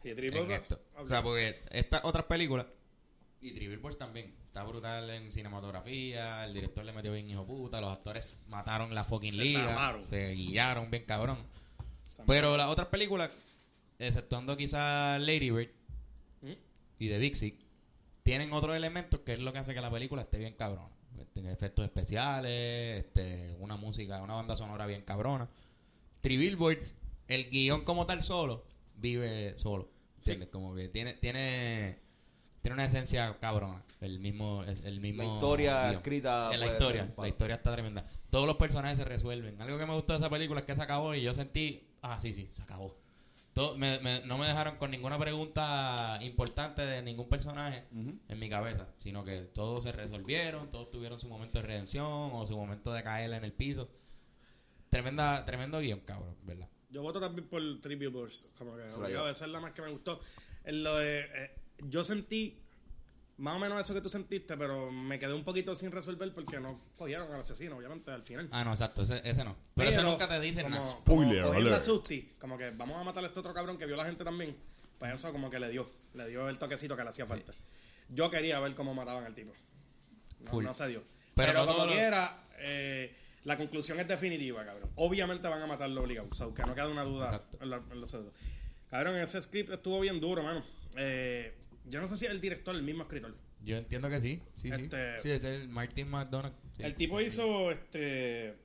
Y Triple
esto. O sea, porque estas otras películas y Three Billboards también está brutal en cinematografía, el director le metió bien hijo puta, los actores mataron la fucking
Se
liga, se guiaron bien cabrón. Pero las otras películas, exceptuando quizás Lady Bird
¿Mm?
y The Sick, tienen otros elementos que es lo que hace que la película esté bien cabrona. Tiene efectos especiales, este, una música, una banda sonora bien cabrona. Three Billboards, el guion como tal solo, vive solo. ¿Entiendes? Como que tiene, tiene, tiene una esencia cabrona. El mismo, el mismo
La historia
guion.
escrita
En la
puede
historia,
ser
la historia está tremenda. Todos los personajes se resuelven. Algo que me gustó de esa película es que se acabó y yo sentí, ah, sí, sí, se acabó. Todo- me- me- no me dejaron con ninguna pregunta importante de ningún personaje en mi cabeza, sino que todos se resolvieron, todos tuvieron su momento de redención o su momento de caer en el piso. Tremenda, tremendo guion, cabrón, ¿verdad?
Yo voto también por Three Billboards. Como que
la llevo.
esa es la más que me gustó. En lo de, eh, yo sentí más o menos eso que tú sentiste, pero me quedé un poquito sin resolver porque no cogieron al asesino, obviamente, al final.
Ah, no, exacto, ese, ese no. Pero, ese nunca te dicen
como,
nada.
Spoiler
como
alert.
Susti, como que vamos a matar a este otro cabrón que vio a la gente también. Pues eso como que le dio, le dio el toquecito que le hacía falta. Yo quería ver cómo mataban al tipo. No,
Full.
no se dio.
Pero
Pero,
no
como
lo-
quiera, eh, la conclusión es definitiva, cabrón. Obviamente van a matarlo obligado, so, que no queda una duda
Exacto.
en, la- en. Cabrón, ese script estuvo bien duro, mano. Eh, yo no sé si es el director, el mismo escritor.
Yo entiendo que sí, sí,
Este-
sí. Sí, es el Martin McDonagh. sí.
El tipo hizo este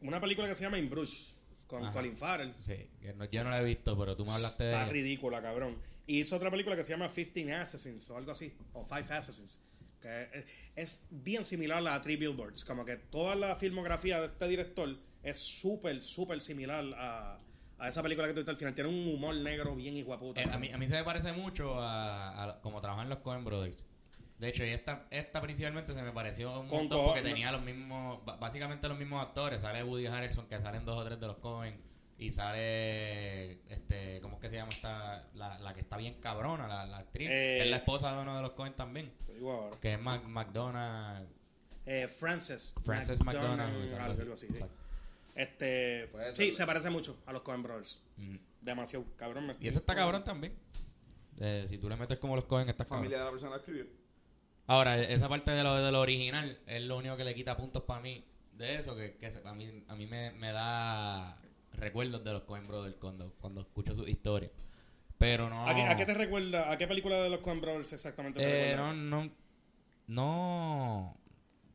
una película que se llama In Bruges con
Ajá.
Colin Farrell.
Sí, que no- yo no la he visto, pero tú me hablaste
Está
de...
ridícula, cabrón. Y hizo otra película que se llama 15 Assassins o algo así, o Five Assassins, que es, es bien similar a la Three Billboards. Como que toda la filmografía de este director es súper, súper similar a, a esa película que tuviste al final. Tiene un humor negro bien hijo puta.
Eh, a, mí, a mí se me parece mucho a, a como trabajan los Coen Brothers. De hecho, esta, esta principalmente se me pareció un
Con
montón porque tenía los mismos, básicamente los mismos actores. Sale Woody Harrelson, que salen dos o tres de los Coen. Y sale, este, ¿cómo es que se llama esta? La, la que está bien cabrona, la, la actriz, que es la
Eh,
esposa de uno de los Coen también. Que es Mac, McDonald,
Eh, Frances.
Frances McDonald.
algo
así. Exacto.
Este,
Puede
sí,
ser.
se parece mucho a los Coen Brothers.
Mm.
Demasiado cabrón. me-
Y eso está cabrón también. Eh, si tú le metes como los Coen, está cabrón.
Familia de la persona escribió.
Ahora, esa parte de lo, de lo original es lo único que le quita puntos para mí de eso, que, a mí, a mí me, me da recuerdos de los Coen Brothers cuando, cuando escucho su historia. Pero no...
¿A, qué, a qué te recuerda? ¿A qué película de los Coen Brothers exactamente te
Eh,
recuerda
no,
eso?
no, no...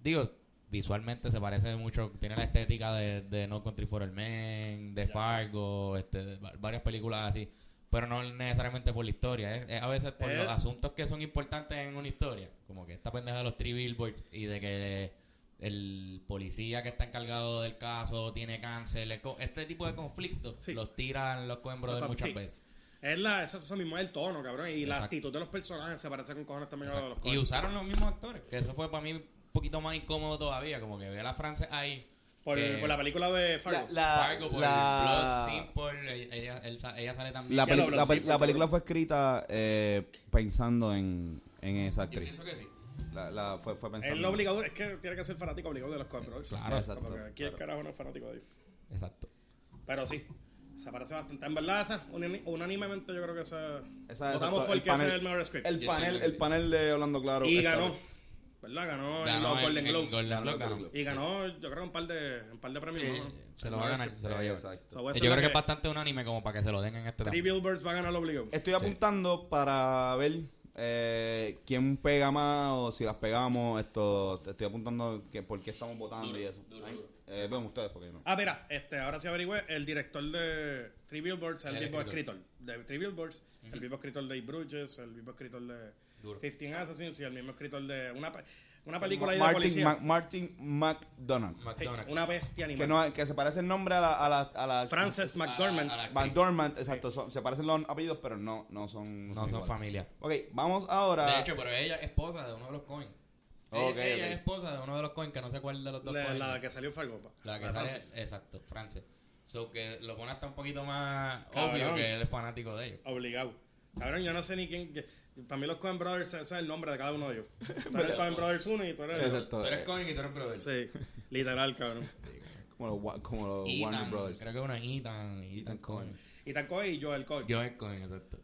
Digo, visualmente se parece mucho, tiene la estética de, de No Country for All Men, de Fargo, este, de va- varias películas así. Pero no necesariamente por la historia, es, es a veces por
Eh.
los asuntos que son importantes en una historia. Como que esta pendeja de los three billboards y de que el policía que está encargado del caso tiene cáncer. Este tipo de conflictos
Sí.
los tiran los Coen Brothers muchas
sí.
veces.
Es la, eso, eso mismo es el tono, cabrón. Y la
Exacto.
actitud de los personajes se parece con cojones también a la los
Exacto. Y usaron los mismos actores, que eso fue para mí poquito más incómodo todavía, como que ver a la France ahí.
Por,
que-
por la película de Fargo.
La, la,
Fargo, por
la-
Blood Simple, ella, él ella sale también.
la peli- la película fue escrita eh, pensando en, en esa
Yo
actriz.
pienso que sí.
La, la- fue, fue pensando.
Él lo obligado, es que tiene que ser fanático obligado de los Brothers.
Claro.
Exacto,
Como que aquí el
claro.
carajo no es fanático de ellos.
Exacto.
Pero sí, se parece bastante. En verdad, esa, unánimemente yo creo que esa.
Esa-
votamos por
el
que ese
panel-
es el mejor script.
El panel, el panel de Hablando Claro.
y ganó.
vez.
¿Verdad? Ganó,
Ganó en-
Golden Globes.
Golden
Ganó
Globe.
Y ganó, yo creo, un par de, un par de premios.
Sí,
¿no?
se
El
lo va a ganar, se lo va a llevar.
Exacto.
So, esa
Yo creo que es bastante unánime como para que se lo den en este también.
Billboards va a ganar obligado.
Estoy apuntando para ver eh, quién pega más o si las pegamos. Esto, te estoy apuntando que por qué estamos votando y eso.
duro,
Ay,
duro.
eh, ven ustedes porque no.
Ah, mira, este, ahora sí averigüé, el director de Three Billboards es el,
El
mismo
escritor.
escritor. De Three Billboards, el mismo escritor de Bruges, el mismo escritor de
Duro.
15 Assassins y el mismo escritor de una, una película de
Martin,
policía.
Ma- Martin McDonald.
Sí,
McDonald's.
una bestia
Que,
animal.
no, que se parece el nombre a la. A la, a la
Frances McDormand.
a
exacto. son- se parecen los apellidos, pero no, no son.
No son familia.
Ok, vamos ahora.
De hecho, pero ella es esposa de uno de los Coen. Ella,
Ok,
ella es esposa de uno de los Coen, que no sé cuál de los dos
la, la que salió en Fargo. pa.
La que
La de
sale,
Frances.
exacto, France. So que lo pone hasta un poquito más
Cabrón.
obvio que él es fanático de ellos.
Obligado. Cabrón, yo no sé ni quién. que- para mí, los Coen Brothers, ese es el nombre de cada uno de ellos. [LAUGHS] Tú eres Coen Brothers 1 y tú eres.
Exacto.
Tú eres
eh,
Coen y tú eres brother.
Sí, literal, cabrón.
como los, como los Warner
Ethan,
Brothers.
creo que uno es Ethan. Ethan,
Ethan
Coen.
Coen.
Y tan Coen y Joel Coen.
Yo es Coen, exacto.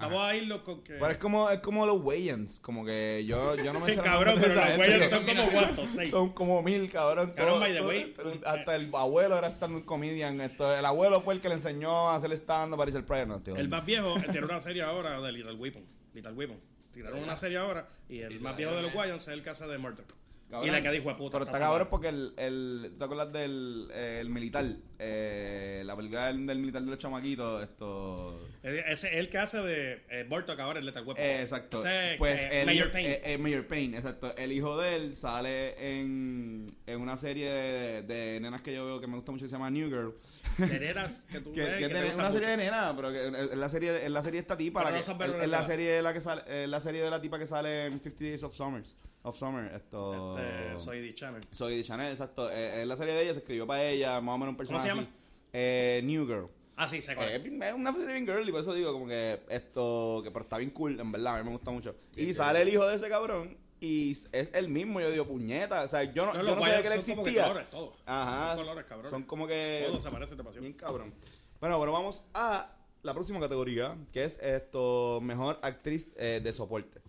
Vamos a irlo con que.
Pero es como, es como los Wayans. Como que yo, yo no [LAUGHS] me sé
Cabrón, pero los güeyes son como cuantos, seis.
Son como mil, cabrón.
Cabrón,
Todo-
by the
todo-
way,
todo-
un-
hasta el abuelo era stand-up comedian. Esto, el abuelo fue el que le enseñó a hacer stand-up a Richard Pryor. No, tío.
El más viejo tiene una serie ahora de Little Weapon. Little Weapon. Tiraron una serie ahora y el más viejo de los
a
Wayans es el hace de Murdoch.
Cabrón.
Y la que dijo, puta.
Pero está cabrón porque el, el, ¿tú te acuerdas del eh, el militar? Eh, la película del, del militar de los chamaquitos, esto...
Ese es el que hace de eh, Murdoch ahora, el Lethal Weapon.
Eh, exacto.
Ese,
pues el
Mayor Payne.
eh, Mayor Payne, exacto. El hijo de él sale en, en una serie de, de nenas que yo veo que me gusta mucho que se llama New Girl.
de nenas que tú [LAUGHS]
Que,
ves,
que
que te
una serie de nenas, pero que es la serie, es la serie de esta tipa,
Pero
la
no
que, serie de la que sale, la serie de la tipa que sale en 50 Days of Summers, of Summer, esto.
Este, soy de Channel.
Soy de Chanel, exacto. Eh, la serie de ella, se escribió para ella, más o menos un personaje
se llama?
Eh, New Girl.
Ah, sí, sé cuál.
Eh, es una serie bien girl y por eso digo como que esto, que pero está bien cool, en verdad, a mí me gusta mucho. y sale el hijo de ese cabrón y es el mismo, yo digo, puñeta, o sea, yo no,
No,
yo no sabía que él
son como que
existía.
colores, todos.
Ajá.
Son colores, cabrón.
Son como que
Todos se parecen demasiado.
bien cabrón. Bueno, bueno, vamos a la próxima categoría, que es esto, mejor actriz eh, de soporte.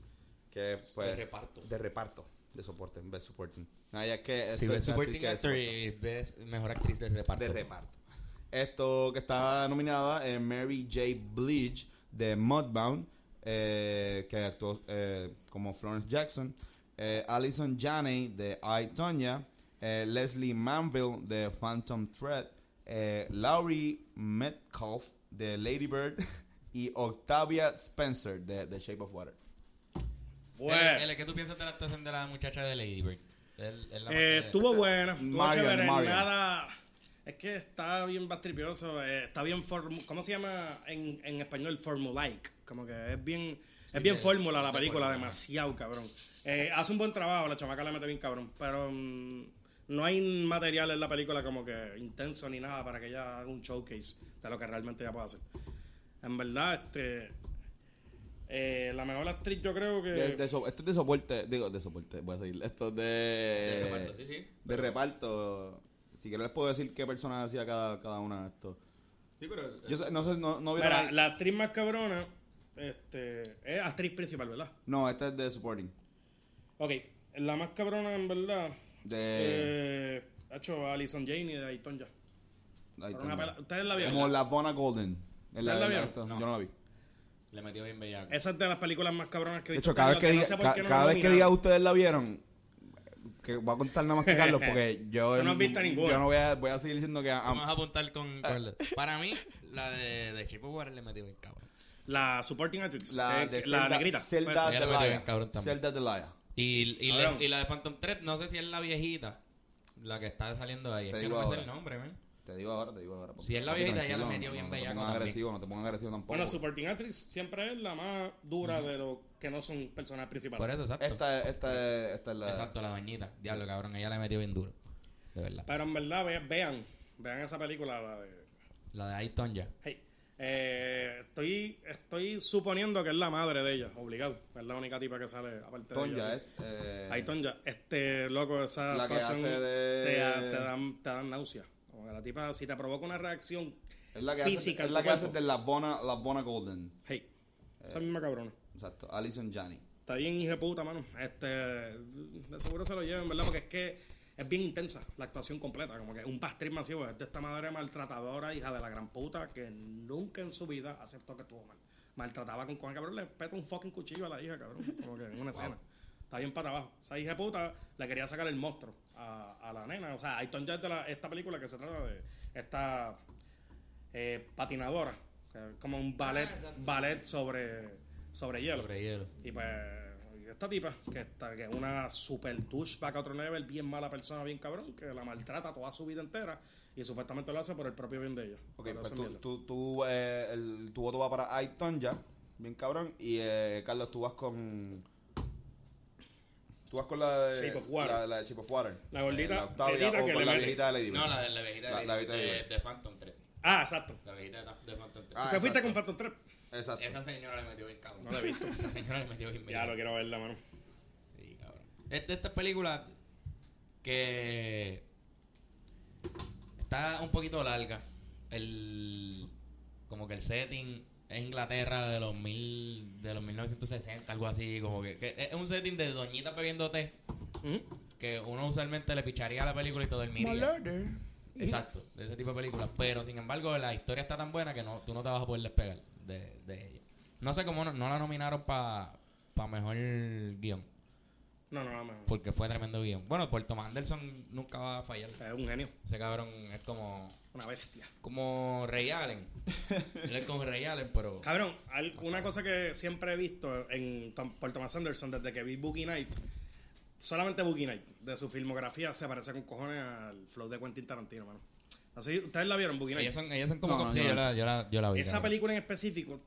Que fue
De reparto.
De reparto, de soporte, best supporting. Ah, ya que es actriz
Supporting Actor y ves Mejor Actriz de Reparto.
de reparto. Esto que está nominada es Mary J. Blige de Mudbound, eh, que actuó eh, como Florence Jackson. Eh, Alison Janney de I, Tonya. eh, Leslie Manville de Phantom Thread. eh, Laurie Metcalf de Lady Bird. [LAUGHS] y Octavia Spencer de The Shape of Water.
Bueno.
El, el- ¿Qué tú piensas de la actuación de la muchacha de Lady Bird? El- el- la-
Eh, estuvo buena, estuvo
Marion,
chévere,
Marion.
nada... Es que está bien bastripioso, eh, está bien... formu- ¿Cómo se llama en, en español? Formulaic. Como que es bien... es bien
sí,
fórmula la película,
fórmula.
demasiado cabrón. Eh, hace un buen trabajo, la chamaca le mete bien cabrón, pero mm, no hay material en la película como que intenso ni nada para que ella haga un showcase de lo que realmente ella puede hacer. En verdad, este... eh, la mejor actriz yo creo que...
De, de so- esto es de soporte, digo, de soporte, voy a seguir. Esto es de.
de reparto, sí, sí.
de reparto. Si quieres les puedo decir qué personas hacía cada, cada una de estos.
Sí, pero...
Yo sé- no sé, no, no
Mira, la actriz más cabrona este, es actriz principal, ¿verdad?
No, esta es de supporting.
Ok, la más cabrona en verdad.
De.
Eh, ha hecho Alison Jane y de Ayton ya. ¿Ustedes la vieron?
Como la Bona Golden. En la-
¿Ustedes la vieron?
No.
Yo no la vi.
Le metió bien bellaco.
Esa es de las películas más cabronas que he
De
visto.
hecho, cada vez que,
no
diga,
sé por
ca-
qué no
cada
la
vez que diga ustedes la vieron, que voy a contar nada más que Carlos, [LAUGHS] porque yo,
no has visto ninguna.
yo no voy a, voy a seguir diciendo que...
Vamos
am-
a apuntar con... [LAUGHS] con- para mí, la de, de Chip Warren le metió bien cabrón.
La supporting actress.
la
eh,
de
la negrita.
Zelda. Zelda Delaya.
Y, y, la, y la de Phantom Thread, no sé si es la viejita, la que está saliendo ahí.
Te
es que
digo
no me sé el nombre, man.
Te digo ahora, te digo ahora.
Si es la viejita, ella
tranquilo,
la metió
no-
bien
no, te pongas
también.
agresivo, no te pongas agresivo tampoco.
Bueno, supporting actress siempre es la más dura de los que no son personajes principales.
Por eso, exacto.
esta, es- esta, es- esta es la...
Exacto, la doñita. Diablo, cabrón, ella le metió bien duro. De verdad.
Pero en verdad, ve- vean, vean esa película, la de...
La de Ayton ya.
Hey, eh, estoy, estoy suponiendo que es la madre de ella, obligado. Es la única tipa que sale aparte de
Tonja,
ella.
eh. eh,
Ahí Tonja, este loco, esa
La que hace de-
te dan, te dan náusea. Como que la tipa, si te provoca una reacción
Es la que hace,
física
es la que hace de la Bona, la Bona Golden.
hey, esa misma cabrona.
Exacto, Alison Janney.
Está bien hija de puta, mano. Este, de seguro se lo lleven, ¿verdad? Porque es que es bien intensa la actuación completa. Como que un pastrís masivo. Es de esta madre maltratadora, hija de la gran puta, que nunca en su vida aceptó que estuvo mal. Maltrataba con cojones, cabrón. Le peta un fucking cuchillo a la hija, cabrón. Como que en una escena. Está bien para abajo. Esa hija de puta le quería sacar el monstruo a, a la nena. O sea, Ayton ya es de la- esta película que se trata de esta eh, patinadora. que es como un ballet,
Ah,
ballet sobre, sobre hielo.
Sobre hielo.
Y pues, esta tipa, que, está, que es una super douchebag a otro nivel, bien mala persona, bien cabrón, que la maltrata toda su vida entera y supuestamente lo hace por el propio bien de ella.
Ok,
Pero
pues tú, tú, tú, eh, el, tu voto va para Ayton ya, bien cabrón. Y eh, Carlos, tú vas con. Tú vas con la de.
Shape of Water.
La, la de Chip of Water.
La gordita,
Eh, la octava,
petita
o
que
con
le
la
mete.
viejita de Lady
No, la de la viejita
La-
de,
la viejita de
de,
Bird.
de Phantom 3.
Ah, exacto.
La viejita de, de Phantom 3.
Ah,
¿Te fuiste con Phantom 3?
Exacto.
Esa señora le metió bien cabrón.
No la he visto. [LAUGHS]
Esa señora le metió bien
Ya lo quiero verla, mano.
Sí, cabrón. Es de estas películas que está un poquito larga. El como que el setting es Inglaterra de los mil de los 1960, algo así, como que, que es un setting de doñita bebiendo té
Ujú.
que uno usualmente le picharía a la película y todo el Exacto, de ese tipo de películas. Pero sin embargo, la historia está tan buena que no, tú no te vas a poder despegar de, de ella. No sé cómo no, no la nominaron para mejor guion.
No, no, no, no.
Porque fue tremendo guion. Bueno, Puerto Mandelson nunca va a fallar.
Es un genio,
Ese cabrón es como
una bestia.
como Ray Allen. Él es como Ray Allen, pero...
Cabrón, al- una cosa que siempre he visto en Tom- por Thomas Anderson desde que vi Boogie Night, solamente Boogie Night, de su filmografía se parece con cojones al flow de Quentin Tarantino, mano. Así, ¿Ustedes la vieron, Boogie Night?
Ellos son, ellos son como...
No, no,
sí,
yo
la, yo, la, yo la vi.
Esa
cabrón.
película en específico,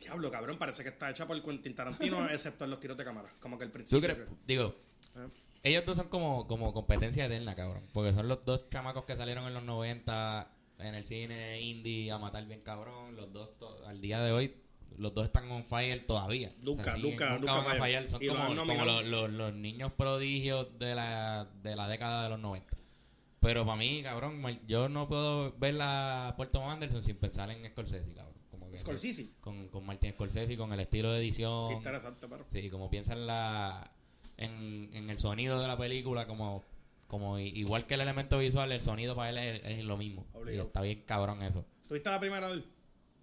diablo, cabrón, parece que está hecha por Quentin Tarantino, [LAUGHS] excepto en los tiros de cámara. Como que el
¿Tú
principio.
crees? Digo,
Ah.
Ellos dos son como, como competencia eterna, cabrón. Porque son los dos chamacos que salieron en los 90 en el cine indie a matar bien cabrón. Los dos al día de hoy, los dos están on fire todavía.
Nunca,
siguen-
nunca, nunca
van a fallar. Son
Y
como, los, los- los niños prodigios de la, de la década de los 90. Pero para mí, cabrón, yo no puedo ver la Puerto Anderson sin pensar en Scorsese, cabrón. Como que
Scorsese.
Con, con Martin Scorsese, con el estilo de edición.
Qué interesante, pero.
Sí, como piensa en la en, en el sonido de la película como como igual que el elemento visual, el sonido para él es, es lo mismo.
Obligado.
Y está bien cabrón eso.
¿Tuviste la primera él?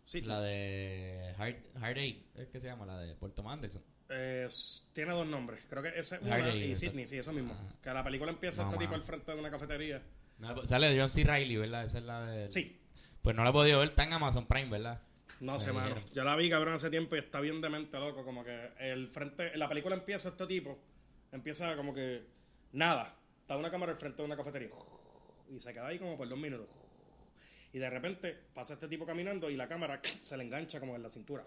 Sí.
La de Hard Eight, es que se llama la de Puerto Manderson.
Eh, tiene dos nombres. Creo que ese es una y. Sydney, sí, eso mismo. Que la película empieza
No,
este tipo al frente de una cafetería.
No, sale de John C. Reilly, ¿verdad? Esa es la de
Sí.
Pues no la he podido ver, está en Amazon Prime, ¿verdad?
No sé, mano. Yo la vi, cabrón, hace tiempo y está bien demente, loco. Como que el frente... La película empieza este tipo. Empieza como que... Nada. Está una cámara al frente de una cafetería. Y se queda ahí como por dos minutos. Y de repente pasa este tipo caminando y la cámara [CLEARS THROAT] se le engancha como en la cintura.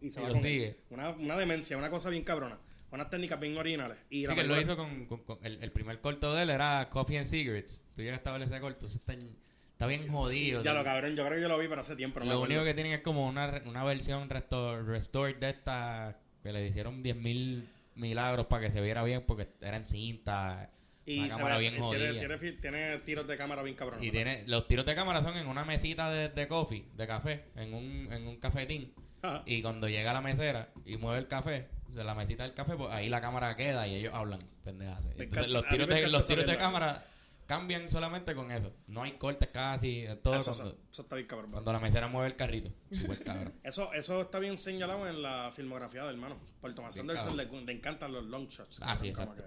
Y se
Y
va con
sigue.
Una, una demencia, una cosa bien cabrona. Unas técnicas bien originales. Y
Sí,
la
que lo hizo con, con- con- el, el primer corto de él era Coffee and Cigarettes. Tú llegaste a ver ese corto, eso está, está bien jodido.
Ya lo cabrón, yo creo que yo lo vi, pero hace tiempo. no
Lo único que tienen es como una, una versión resto- restored de esta que le hicieron 10.000 milagros para que se viera bien porque era en cinta.
Y
una cámara bien jodida.
tiene, tiene tiros de cámara bien cabrón.
Y tiene, los tiros de cámara son en una mesita de, de coffee, de café, en un, en un cafetín.
Ajá.
Y cuando llega la mesera y mueve el café, o sea, la mesita del café, pues ahí la cámara queda y ellos hablan pendejas. Entonces, los tiros, de, los tiros de cámara cambian solamente con eso. No hay cortes casi, todo
Ah, Eso,
cuando,
eso- eso está bien cabrón.
cuando la mesera mueve el carrito. Súper cabrón.
Eso, eso está bien señalado en la filmografía del hermano. Por Thomas
Bien
Anderson le, encantan los long shots.
Ah, sí, exacto.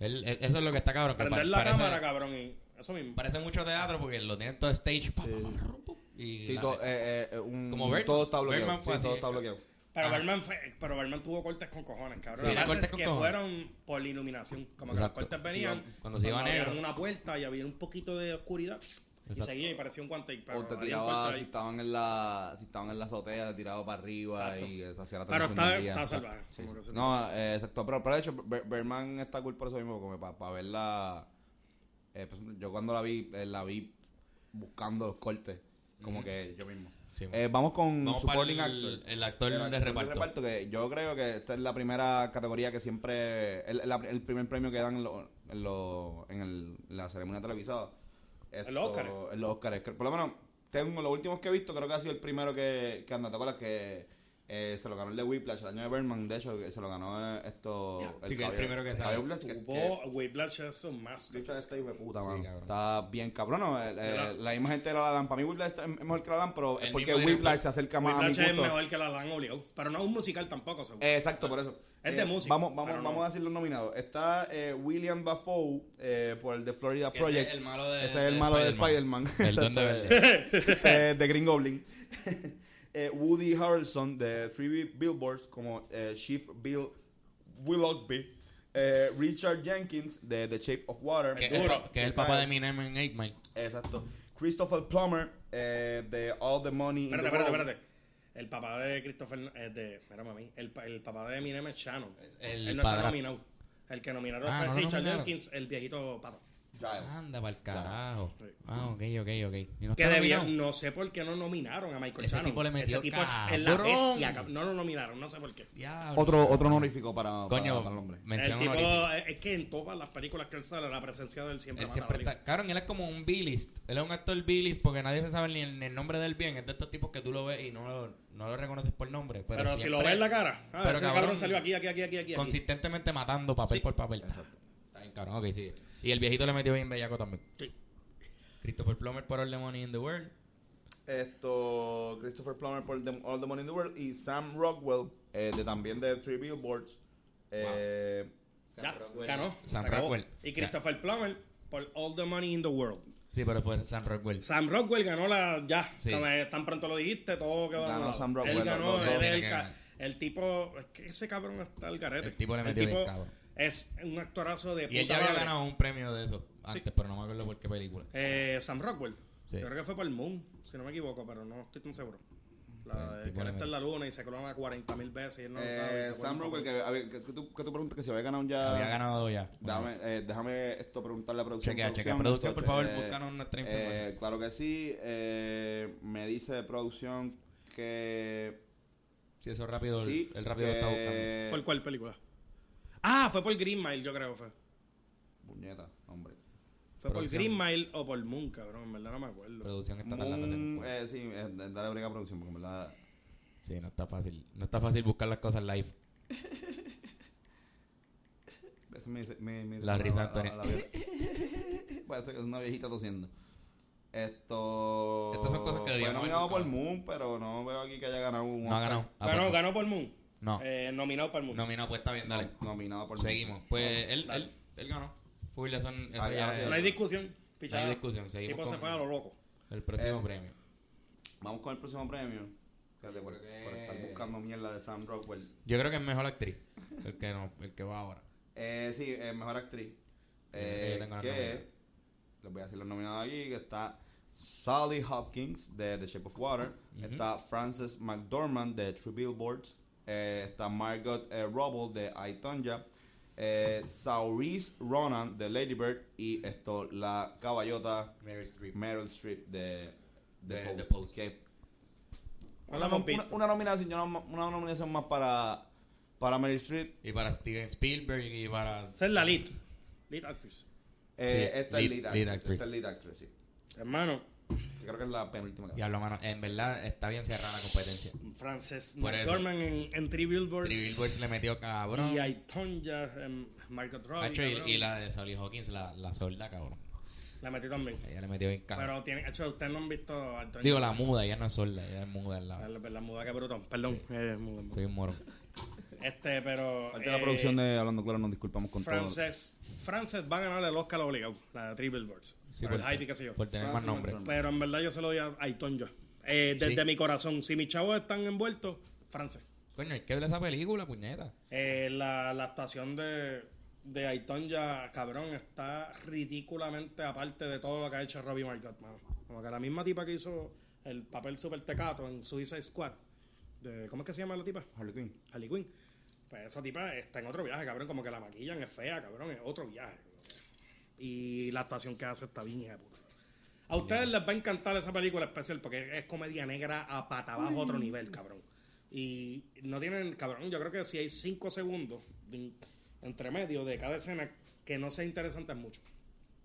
eso es lo que está cabrón.
que Prender la
parece,
cámara, cabrón, y eso mismo.
parece mucho teatro porque lo tienen todo stage. pa, pa, pa, rum, pum, y
Sí,
la-
to- eh, eh, un-
Como
todo está bloqueado. Sí, todo está bloqueado.
Pero
Ajá.
Berman, fue, pero Berman tuvo cortes con cojones, cabrón.
Sí,
que
cortes
es
con
que
cojones.
fueron por la iluminación. Como que
Exacto.
los cortes venían.
Sí, cuando se iba
había
negro.
una puerta y había un poquito de oscuridad. Y
Exacto.
seguía y parecía un guante. Pero
O te tiraba, si estaban en la, si estaban en la azotea, te tiraba para arriba
Exacto.
y hacía la
Pero está- está salvaje,
Sí, sí.
que
No, eh, exacto. Pero, pero de hecho, Ber- Berman está cool por eso mismo, como para ver la... eh, pues, yo cuando la vi, eh, la vi buscando los cortes, como que yo mismo.
Sí,
Eh, vamos con
Vamos
supporting
para el,
actor.
el actor
El
de
actor
reparto.
que yo creo que esta es la primera categoría que siempre el, el primer premio que dan en, lo- en, lo- en el- la ceremonia televisada Esto-
En los
en. Que por lo menos tengo los últimos que he visto creo que ha sido el primero que, que anda ¿te acuerdas que eh, se lo ganó el de Whiplash el año de Berman de hecho se lo ganó eh, esto
Sí, que es el primero que sale.
Whiplash, que- que-
Whiplash es un master.
Whiplash está hijo de puta,
Sí,
mano.
cabrón.
Está bien cabrón. no, la misma gente de La La Land. Para mí Whiplash está- es mejor que La La Land, pero es
El
porque
director.
Whiplash se acerca más a mi
Whiplash es
gusto.
mejor que la la han obligado. Pero no es un musical tampoco, seguro.
Eh, Exacto, por eso.
Es de
Eh,
música,
Vamos, vamos,
no.
vamos a decir los nominados. Está eh, William Dafoe eh, por el de Florida
ese
Project.
es el malo de-
Ese es
de
el malo de
Spider-Man. El [LAUGHS]
de Green Goblin. [LAUGHS] Eh, Woody Harrelson de Three Billboards como eh, Chief Bill Willoughby. Eh, Richard Jenkins de The Shape of Water.
Que, es el, que es el papá de Eminem en 8 Mile.
Exacto. Christopher Plummer eh, de All the Money in
Espérate,
the
espérate,
World.
espérate. El papá de Christopher. Eh, de, espérame a mí. El, pa- el papá de Eminem es Shannon.
el
Él no está nominado. El que nominaron
Ah,
fue
no lo
Richard
nominaron.
Jenkins, el viejito pato.
Giles.
Anda pa'l carajo.
Sí.
Ah, ok, ok, ok. ¿Y no
Que
está
debía,
nominado?
no sé por qué no nominaron a Michael
Ese
Shannon.
tipo le metió
Ese tipo es, es la
cabrón.
bestia. cab- No lo nominaron, no sé por qué.
Diablo.
Otro, otro honorífico para,
Coño,
para, para el hombre.
el tipo, es es que en todas las películas que él sale, la presencia de él siempre
Él
mata
siempre
la película.
está. Cabrón, él es como un B-list. Él es un actor B-list porque nadie se sabe ni el, ni el nombre del bien. Es de estos tipos que tú lo ves y no lo, no lo reconoces por nombre. Pero,
Pero, si lo
siempre
ves en la cara, ah,
Pero
ese
cabrón,
cabrón salió aquí, aquí, aquí, aquí, aquí. aquí.
Consistentemente matando papel
Sí.
por papel. Está bien, cabrón. Ok, sí. Y el viejito le metió bien bellaco también.
Sí.
Christopher Plummer por All the Money in the World.
Esto, Christopher Plummer por The- All the Money in the World y Sam Rockwell, eh, de también de Three Billboards. Eh,
Ya, ganó.
Sam. Rockwell.
Y Christopher Plummer por All the Money in the World.
Sí, pero fue Sam Rockwell.
Sam Rockwell ganó la. Ya,
Sí.
como, eh, tan pronto lo dijiste, todo quedó
Ganó. Sam Rockwell,
Él ganó, él el, el tipo. Es que ese cabrón está al garete.
El tipo le metió bien cabrón.
Es un actorazo de
Y él ya había
madre.
ganado un premio de eso antes, pero no me acuerdo por qué película.
Eh, Sam Rockwell.
Sí.
Yo creo que fue por el Moon, si no me equivoco, pero no estoy tan seguro. La de que él está en la luna y se clona 40 mil veces y él no lo sabe.
eh,
se
Sam Rockwell, que, a ver, que, que tú, que tú preguntas que si había ganado ya.
Había ganado ya.
Déjame, eh, déjame esto preguntarle a producción.
Chequea, chequea.
Producción,
por favor,
eh,
búscanos nuestra
eh,
información.
claro que sí. Eh, me dice producción que.
Sí, eso rápido,
Sí.
el rápido lo está buscando.
que-
¿Por cuál película? Ah, fue por Green Mile, yo creo fue.
Puñeta, hombre.
Fue por. Green Mile o por Moon, cabrón, en verdad no me acuerdo.
Producción está tardando.
Moon,
en-
eh, sí, eh, dale briga a producción, porque en verdad.
Sí, no está fácil. No está fácil buscar las cosas live. [LAUGHS]
dice- me- me-
La risa, Antonio. [LAUGHS]
Parece que es una viejita tosiendo. Esto.
Estas son cosas que
Fue nominado por. Moon, pero no veo aquí que haya ganado un.
No ha ganado. Ah,
ganó,
pues,
ganó por Moon.
No.
Eh, nominado por Moon.
No, mira, pues está bien, dale.
No, nominado por.
Seguimos. Pues él, él, él ganó. Full son, eso
Ah,
ya es-
no hay discusión.
no
Pichada.
hay discusión.
El
Seguimos
tipo se fue a lo loco.
el próximo
Eh,
premio.
Vamos con el próximo premio. Fíjate, por, por estar buscando mierda de Sam Rockwell.
Yo creo que es mejor actriz. El que no, el que va ahora.
Eh, sí, eh, mejor actriz.
que
Eh,
yo tengo la
que
nominada.
les voy a decir los nominados aquí, que está Sally Hopkins de The Shape of Water, está Frances McDormand de Three Billboards, eh, está Margot eh, de I, Tonya, eh, Saoirse Ronan de Lady Bird y esto la caballota
Mary Streep.
Meryl Streep de The,
De
Post,
The Post.
que
No
una, nominación, una nominación más para para Meryl Streep.
Y para Steven Spielberg y para...
Esa es la lead. Lead actress.
Eh,
Sí,
esta es
lead-
lead actress. Esta es lead actress, sí.
Hermano,
Yo creo que es la penúltima. que-
Diablo, mano. En verdad está bien cerrada la competencia.
Frances. McDormand en, en Three Billboards.
Three Billboards le metió cabrón.
Y Aitonya en Margot Robbie.
Y, la de Sally Hawkins, la, la solda, cabrón.
La metió también.
Ella le metió bien cabrón.
Pero tiene, hecho, ustedes no han visto a.
Digo, la muda, ella no es sorda, ella es muda
La,
lado.
la, la muda que bruto. Perdón. Eh, muda, muda.
Soy un moro.
Este, pero.
Parte de la
eh,
producción de Hablando Claro nos disculpamos con todo.
Frances, Frances va a ganar el Oscar obligado. La de Three Billboards.
Sí,
por el qué sé yo.
por tener más nombre.
Pero en verdad yo se lo doy a Aitonya. Eh, desde
Sí.
mi corazón. Si mis chavos están envueltos, Frances.
Coño, hay que ver esa película, puñeta.
Eh, la, la actuación de, de Aitonya, cabrón, está ridículamente aparte de todo lo que ha hecho Robbie Margot, mano. Como que la misma tipa que hizo el papel super tecato en Suicide Squad. De, ¿Cómo es que se llama la tipa?
Harley Quinn.
Harley Quinn. Pues esa tipa está en otro viaje, cabrón. Como que la maquillan, es fea, cabrón. Es otro viaje. Y la actuación que hace está bien, hija de puta. A ustedes les va a encantar esa película especial porque es comedia negra a pata abajo, otro nivel, cabrón. Y no tienen, cabrón, yo creo que si hay cinco segundos de- entre medio de cada escena que no sea interesante es mucho.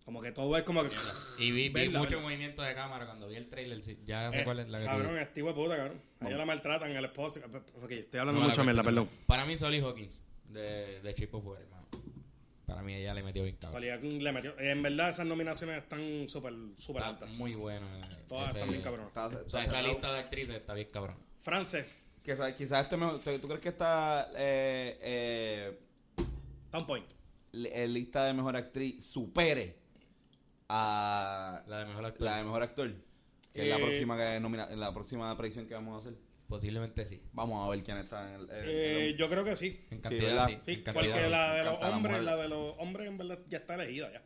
Como que todo es como que...
Y vi, vi
Verla,
mucho
verla.
movimiento de cámara cuando vi el trailer. sí, ya sé
Eh,
cuál es la que
cabrón, es tipo de puta, cabrón. A ella la maltratan, el esposo... Ok, estoy
No
hablando
la
mucho mierda, perdón.
Para mí, Sally Hawkins, de, de Shape of Water, hermano. Para mí, ella le metió bien cabrón.
Salía King le metió. En verdad, esas nominaciones están súper súper
Está
altas.
muy buena.
Todas
ese-
están bien cabrón.
Está-
O sea,
está
esa lista de actrices está bien cabrón.
France,
Quizás, quizás este mejor. ¿Tú, tú crees que esta eh, eh,
Town Point.
li- eh, lista de mejor actriz supere a
La de mejor actor.
la de mejor actor? Que es la
Eh,
próxima que nomina, la próxima predicción que vamos a hacer.
Posiblemente sí.
Vamos a ver quién está en el.
Eh, yo creo que sí.
En cantidad,
¿verdad?
sí.
Sí,
en
porque la de los
la
hombres, la de los hombres en verdad ya está elegida ya.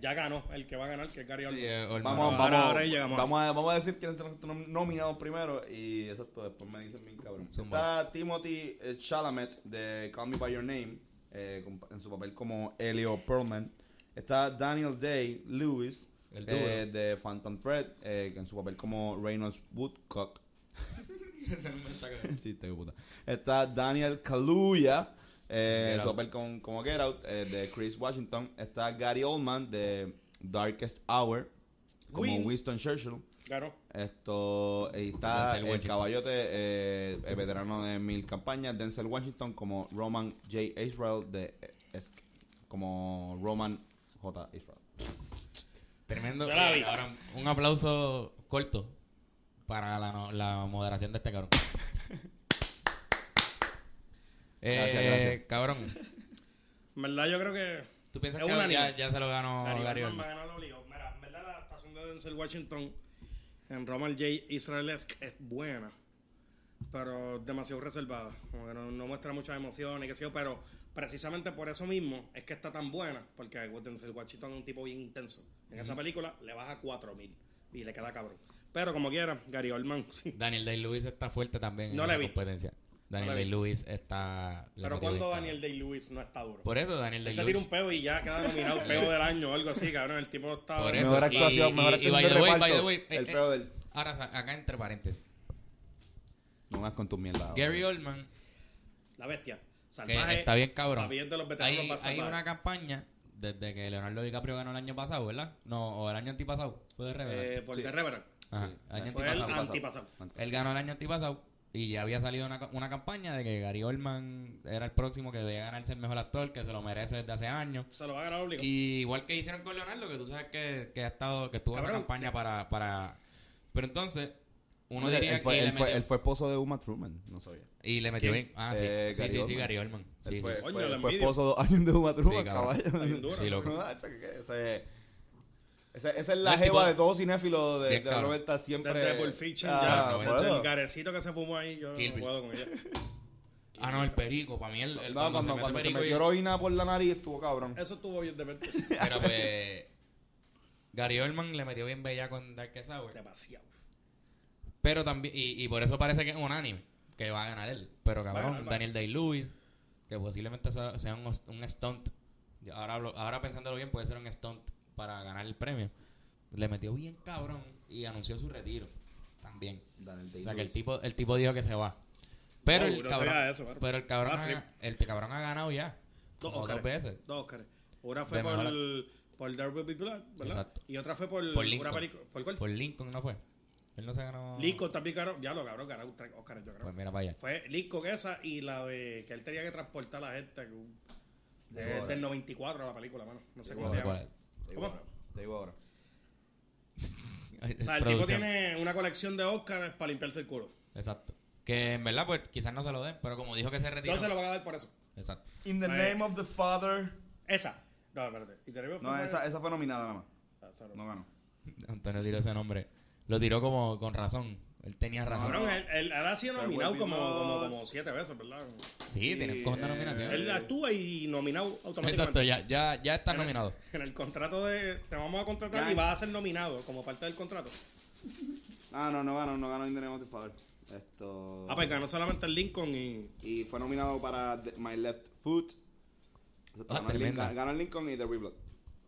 Ya ganó el que va a ganar, que es Gary
Sí,
Oldman.
eh.
Vamos,
Ahora-
vamos,
ahora llegamos.
vamos, a, vamos a decir quiénes están nom- nominados primero y exacto, después me dicen bien cabrón.
Zumba.
Está Timothy Chalamet de Call Me By Your Name eh, en su papel como Elio Perlman. Está Daniel Day Lewis
El
eh, de Phantom Thread eh, en su papel como Reynolds Woodcock. [LAUGHS]
Está cabrón.
sí, te puta. Está Daniel Kaluuya eh, en su papel con- como Get Out de Chris Washington. Está Gary Oldman de Darkest Hour como
Win.
Winston Churchill.
Ganó.
Esto y está
Denzel
el
Washington.
caballote, eh, el veterano de mil campañas, Denzel Washington como Roman J. Israel de eh, es- como Roman J. Israel.
Tremendo.
Yo la vi.
Ahora, un aplauso corto para la, no- la moderación de este cabrón. [LAUGHS] eh,
Gracias, gracias.
Cabrón,
En verdad, yo creo que.
¿tú piensas
Es
que ya, ya se lo ganó
Gary,
Gary
Oldman va a
Oldman?
ganar lo obligado. Mira, en verdad, la adaptación de Denzel Washington en Roman J. Israelesque es buena, pero demasiado reservada. Como que no, no muestra muchas emociones, qué sé yo, pero precisamente por eso mismo es que está tan buena, porque Denzel Washington es un tipo bien intenso. En esa película le baja 4000 y le queda cabrón. Pero como quiera, Gary Oldman, [LAUGHS] sí.
Daniel Day-Lewis está fuerte también
No
en
la
competencia. Daniel
vi.
Day-Lewis está...
Pero cuando Daniel. Day-Lewis no está duro.
Por eso Daniel
Él se tira
Day-Lewis...
un peo y ya queda nominado [LAUGHS] peo del año o algo así, cabrón. El tipo está...
Por eso.
Mejor
y-
actuación,
y-
mejor
y by the way, by the way, eh,
el
eh,
peor del...
Ahora, acá entre paréntesis.
No vas con tu mierda.
Gary Oldman,
La bestia.
que
Salvaje.
está bien cabrón.
De los veteranos
Hay,
más
una campaña desde que Leonardo DiCaprio ganó el año pasado, ¿verdad? No, o el año antipasado. Fue de Revenant.
Eh, por
Sí.
The Revenant.
Ajá,
sí.
el año
Fue el
antipasado.
antipasado.
Él ganó el año antipasado y ya había salido una, una campaña de que Gary Oldman era el próximo que debía ganarse el mejor actor, que se lo merece desde hace años.
Se lo va a ganar obligado.
Y igual que hicieron con Leonardo, que tú sabes que, que ha estado, que estuvo esa campaña para, para. Pero entonces, uno
Él-
diría
él, fue,
que
él,
le
fue,
metió,
él fue esposo de Uma Truman, no sabía.
y le metió
¿Quién?
bien. Ah, sí.
Eh,
sí,
Gary
sí, sí. Gary Oldman. Sí,
fue,
Coño,
fue,
la
fue
envidio.
esposo dos años de Uma Truman,
Sí, cabrón.
caballo.
Está bien duro.
Sí, loco. [LAUGHS]
Que- que ese- Esa, es la jeva de todo cinéfilo de,
Bien
de
cabrón.
Roberta siempre.
Desde Pulp Fiction,
Ah,
ya.
por
Desde
eso.
el carecito que se fumó ahí, yo
Kill
no
Bill.
puedo con ella.
Ah, no, el perico. Para mí, el, el-
No, cuando,
se
cuando se
perico
metió
y-
heroína por la nariz estuvo cabrón.
Eso estuvo bien de mente.
Pero pues. Gary Oldman le metió bien bella con Dark Sour.
Demasiado.
Pero también. Y, y por eso parece que es un anime. Que va a ganar él. Pero cabrón,
ganar.
Daniel Day-Lewis. Que posiblemente sea, sea un, un stunt. Yo Ahora, hablo- ahora pensándolo bien, puede ser un stunt para ganar el premio. Le metió bien cabrón. Y anunció su retiro. También. O sea que el tipo, el tipo dijo que se va. Pero
Oh,
el
no
cabrón.
eso, pero-
pero el cabrón, el cabrón ha ganado ya.
Dos Oscars.
dos veces.
Dos Oscars. Una fue
De
por, por There Will Be Blood, ¿verdad?
Exacto.
Y otra fue por,
Lincoln.
¿Por cuál?
Por Lincoln no fue. Él no se ganó.
Lincoln también ganó. Ya lo cabrón, ganó tres Oscars, yo creo.
Pues mira para allá.
Fue Lincoln esa y la de que él tenía que transportar a la gente. que un- de-
ahora.
del 94 la película, mano. No sé cómo se
¿Cuál
llama. ¿Cómo?
Te digo ahora. [LAUGHS]
O sea, el tipo tiene una colección de Oscars para limpiarse el culo.
Exacto. Que en verdad, pues quizás no se lo den, pero como dijo que se retiró.
No se lo van a dar por eso.
Exacto.
In the
Pues-
name of the Father.
Esa. No, espérate. ¿Y The Devil
No, esa, esa fue nominada nada más.
Ah. No
ganó. [LAUGHS]
Antonio tiró ese nombre. Lo tiró como con razón. Él tenía razón.
Cabrón, él, él- él ha sido nominado como, como, siete veces, ¿verdad?
sí, tiene un cojón de
eh,
nominación.
Él actúa y nominado automáticamente.
Exacto, ya, ya, ya está
En el-
nominado. [LAUGHS]
En el contrato de. Te vamos a contratar
Ya.
y vas a ser nominado como parte del contrato.
Ah, no, no ganó, no ganó In the name of the Father. Esto.
Ah, pues ganó solamente el Lincoln y.
Y fue nominado para The- My Left Foot.
Ah,
ganó. Lincoln, ganó el Lincoln y The Reblood.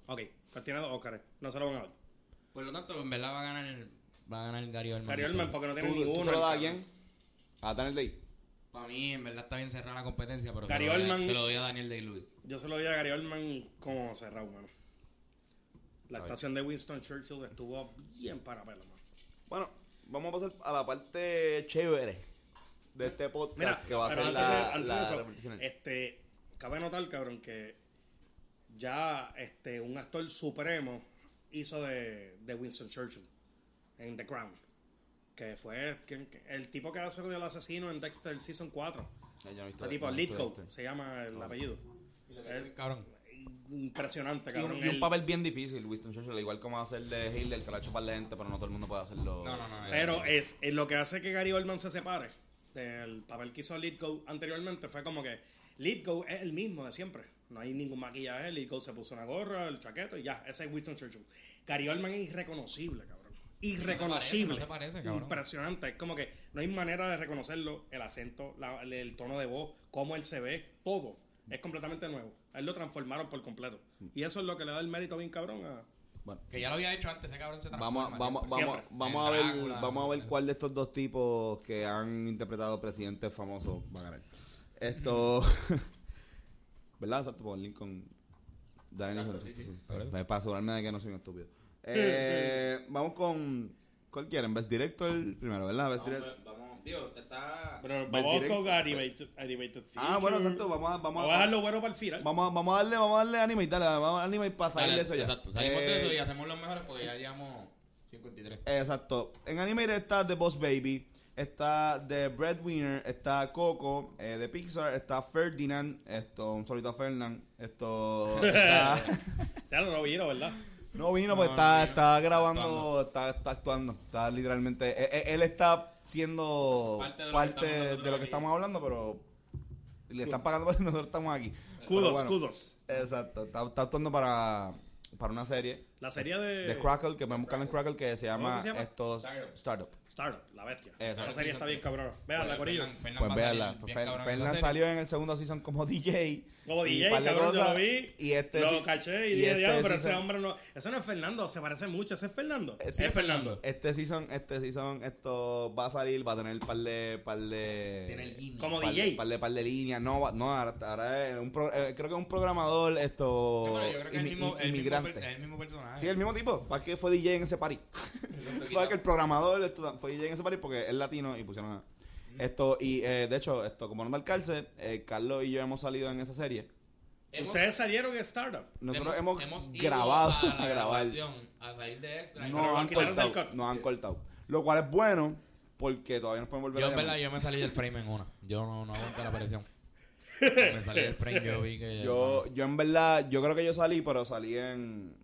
Ok, pues tiene dos Oscars. No se lo van a dar.
Por lo tanto, en verdad va a ganar el, va a ganar el Gary Oldman.
Gary Oldman, porque no
¿Tú,
tiene
tú
ninguno.
se lo das a quién? A Daniel Day.
Para mí, en verdad está bien cerrada la competencia, pero
Gary
se, lo doy, a-
Oldman-
se lo doy a Daniel Day-Lewis.
Yo se lo di a Gary Oldman como cerrado, mano. La estación de Winston Churchill estuvo bien para pelo, mano.
Bueno, vamos a pasar a la parte chévere de este podcast
Mira,
que va a ser
antes de-
la,
antes de
la
eso, este, cabe notar, cabrón, que ya este, un actor supremo hizo de, de Winston Churchill en The Crown. Que fue el tipo que hace del asesino en Dexter Season 4.
Ya, yo no he visto-
El tipo
no
se llama el apellido. Él-
Cabrón.
impresionante,
Y
cabrón.
un, y un papel bien difícil, Winston Churchill, igual como hacer de Hitler, que lo ha hecho para la gente, pero no todo el mundo puede hacerlo.
No, no, no.
Pero es, es lo que hace que Gary Oldman se separe del papel que hizo Lithgow anteriormente fue como que Lithgow es el mismo de siempre. No hay ningún maquillaje. Lithgow se puso una gorra, el chaqueto y ya. Ese es Winston Churchill. Gary Oldman es irreconocible, cabrón. Irreconocible.
No te parece, no te parece, cabrón.
Impresionante. Es como que no hay manera de reconocerlo. El acento, la- el, el tono de voz, cómo él se ve, todo. Es completamente nuevo. A él lo transformaron por completo. Y eso es lo que le da el mérito bien cabrón a...
Bueno,
Que ya lo había hecho antes, ese cabrón se
vamos,
transforma.
vamos, vamos,
Siempre.
vamos, a
En
ver,
Drácula,
vamos a ver cuál de estos dos tipos que han interpretado presidentes famosos va a ganar. Esto. [LAUGHS] ¿Verdad? Exacto, por Lincoln. Daniel
Exacto, sí.
Para asegurarme de que no soy un estúpido. Eh, vamos con. ¿Cuál quieren? Best Director primero, ¿verdad? Best
Vamos,
Director.
vamos, tío, está...
Pero vamos con Animated, animated
Ah, bueno, exacto. Vamos a, vamos
Vamos a
a,
dejarlo bueno para el final.
vamos, a- vamos a darle, vamos a darle anime y dale, vamos a anime y para salir
Dale,
de eso ya.
Exacto, salimos
Eh,
de eso y hacemos los mejores porque ya llevamos 53.
Exacto. En Animated está The Boss Baby, está The Breadwinner, está Coco, eh, de Pixar, está Ferdinand, esto, un solito a Fernand, esto, [LAUGHS] está...
Ya lo vieron, ¿verdad?
No vino, pues
No,
está,
no
está grabando,
Actuando.
está, está actuando, está literalmente, e- e- él, está siendo
Parte de lo que estamos
de,
nosotros
lo que
aquí.
estamos hablando, pero le están pagando porque nosotros estamos aquí.
Kudos,
bueno,
kudos.
Exacto, está, está actuando para, para una serie
La serie de...
de Crackle, que pueden buscar en Crackle, que se llama,
¿Cómo se llama?
esto,
Startup.
Startup.
Startup, la bestia.
Exacto.
Esa serie está bien cabrona. Veanla, Corillo.
Pues véanla. Fernan salió en el segundo season como [LAUGHS] DJ.
Como DJ, cabrón, yo lo vi.
Y este
lo
sí-
caché y,
y
dije,
este
pero ese hombre no. Ese no es Fernando, se parece mucho. ¿Ese es Fernando?
Eh,
es
sí,
Fernando.
Este season, este season, esto va a salir, va a tener par de, par de,
Tiene el guiño.
Como
par,
DJ.
par de, par de líneas. No, va- no, ahora, ahora es un pro- eh, creo que es un programador, esto,
yo creo que es el mismo, el mismo,
inmigrante.
per- el mismo personaje.
Sí, el mismo tipo. ¿Para qué fue DJ en ese party? [LAUGHS] fue que el programador esto, fue DJ en ese party porque es latino y pusieron a... Esto, y eh, de hecho, esto, como no da el cárcel, eh, Carlos y yo hemos salido en esa serie.
Hemos-
Ustedes salieron en Startup.
Nosotros hemos,
ido
grabado
a, [LAUGHS] la
a grabar.
grabación, A salir de extra. y
No
Pero
han cortado. Nos han cortado. Lo cual es bueno porque todavía nos pueden volver
Yo
a llamar.
verdad yo me salí del frame en una. Yo no, no aguanté la presión. [LAUGHS] me salí del frame, yo vi que...
Yo, yo en verdad, yo creo que yo salí, pero salí en,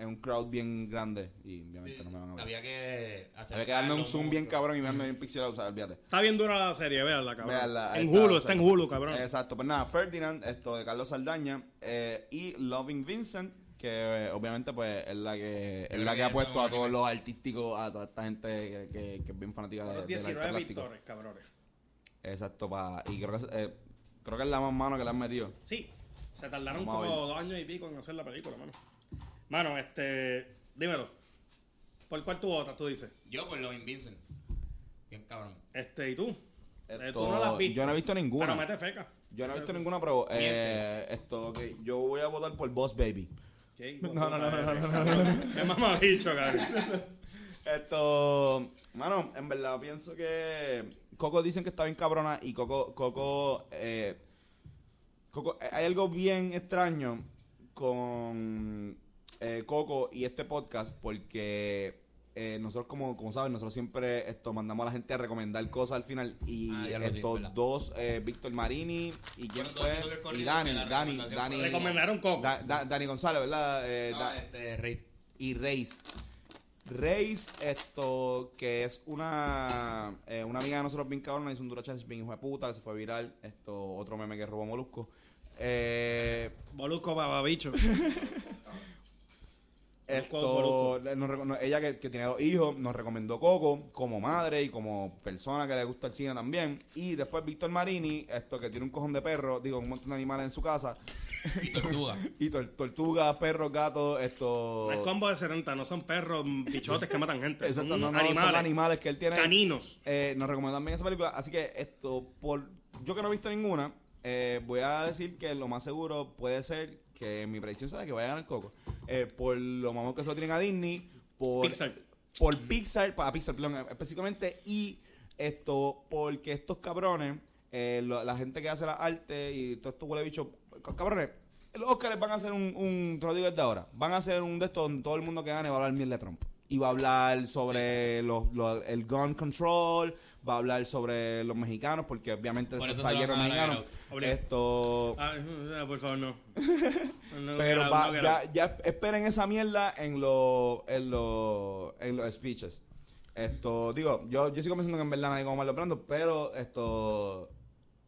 en un crowd bien grande y obviamente
Sí,
no me van a ver.
había que hacer
Había que darle un zoom bien cabrón y verme bien pixelado, o sea, olvídate.
Está bien dura la serie, véanla, cabrón. En
está,
Hulu,
o
está en Hulu, cabrón.
Exacto, pues nada, Ferdinand, esto de Carlos Saldaña eh, y Loving Vincent, que eh, obviamente pues es la que es la
que
que ha puesto
es
a todos
que-
los artísticos, a toda esta gente que, que, que es bien fanática de,
Los
del arte
19
plástico.
victores, cabrones.
Exacto, pa, y creo que, eh, creo que es la más mano que le han metido.
Sí, se tardaron
Vamos
como dos años y pico en hacer la película, mano. Mano, este. Dímelo. ¿Por cuál tú votas, tú dices?
Yo por Loving Vincent. Bien cabrón.
Este, ¿y tú? Eh,
Esto-
tú no la has visto.
yo no he visto ninguna.
Pero mete feca.
Yo no he visto ninguna, pero eh, esto, ok, yo voy a votar por Boss Baby.
¿Qué? [LAUGHS]
No, no, no, no, no, [LAUGHS] no,
Qué mamabicho, cabrón. [LAUGHS]
Esto, mano, en verdad pienso que Coco dicen que está bien cabrona y Coco, Coco, eh, Coco, eh, hay algo bien extraño con eh, Coco y este podcast porque eh, nosotros como, como saben, nosotros siempre esto mandamos a la gente a recomendar cosas al final y
Ah,
estos dos, eh, Víctor Marini y quién fue y Dani, Dani, Dani,
Recomendaron Coco.
Da- Da- Dani González, ¿verdad? Eh,
No,
Da-
este, Reis.
y Reis. Reis, esto, que es una, eh, una amiga de nosotros bien cabrona, hizo un duro challenge bien hijo de puta, que se fue viral. Esto, otro meme que robó Molusco. Eh,
Molusco bababicho. [LAUGHS]
esto, nos ella que, que tiene dos hijos, nos recomendó Coco como madre y como persona que le gusta el cine también. Y después Víctor Marini, esto que tiene un cojón de perro, digo, un montón de animales en su casa.
Y Tortuga. [LAUGHS]
Y tor- tortugas, perros, gatos, esto...
Es combo de 70, no son perros, bichotes que matan gente.
Exacto,
son
no, no,
animales.
son animales que él tiene.
Caninos.
Eh, nos recomiendan bien esa película. Así que esto, por yo que no he visto ninguna, eh, voy a decir que lo más seguro puede ser que mi predicción sea que vaya a ganar Coco. Eh, por lo mamón que se lo tienen a Disney, por
Pixar.
por Pixar, para Pixar, perdón, específicamente, y esto, porque estos cabrones, eh, lo- la gente que hace la arte y todos estos huele bichos, cabrones, los Oscars van a hacer un, un, te lo digo desde ahora, van a hacer un de estos donde todo el mundo que gane va a hablar mierda de Trump. Y va a hablar sobre los, los- el gun control, va a hablar sobre los mexicanos, porque obviamente
Por
eso está lleno de mexicanos. Esto,
ah, por favor, no. [LAUGHS] No,
pero
no,
va-
no,
ya, ya esperen esa mierda en los en los en los speeches. Esto, digo, yo, yo sigo pensando que en verdad nadie como Marlon Brando, pero esto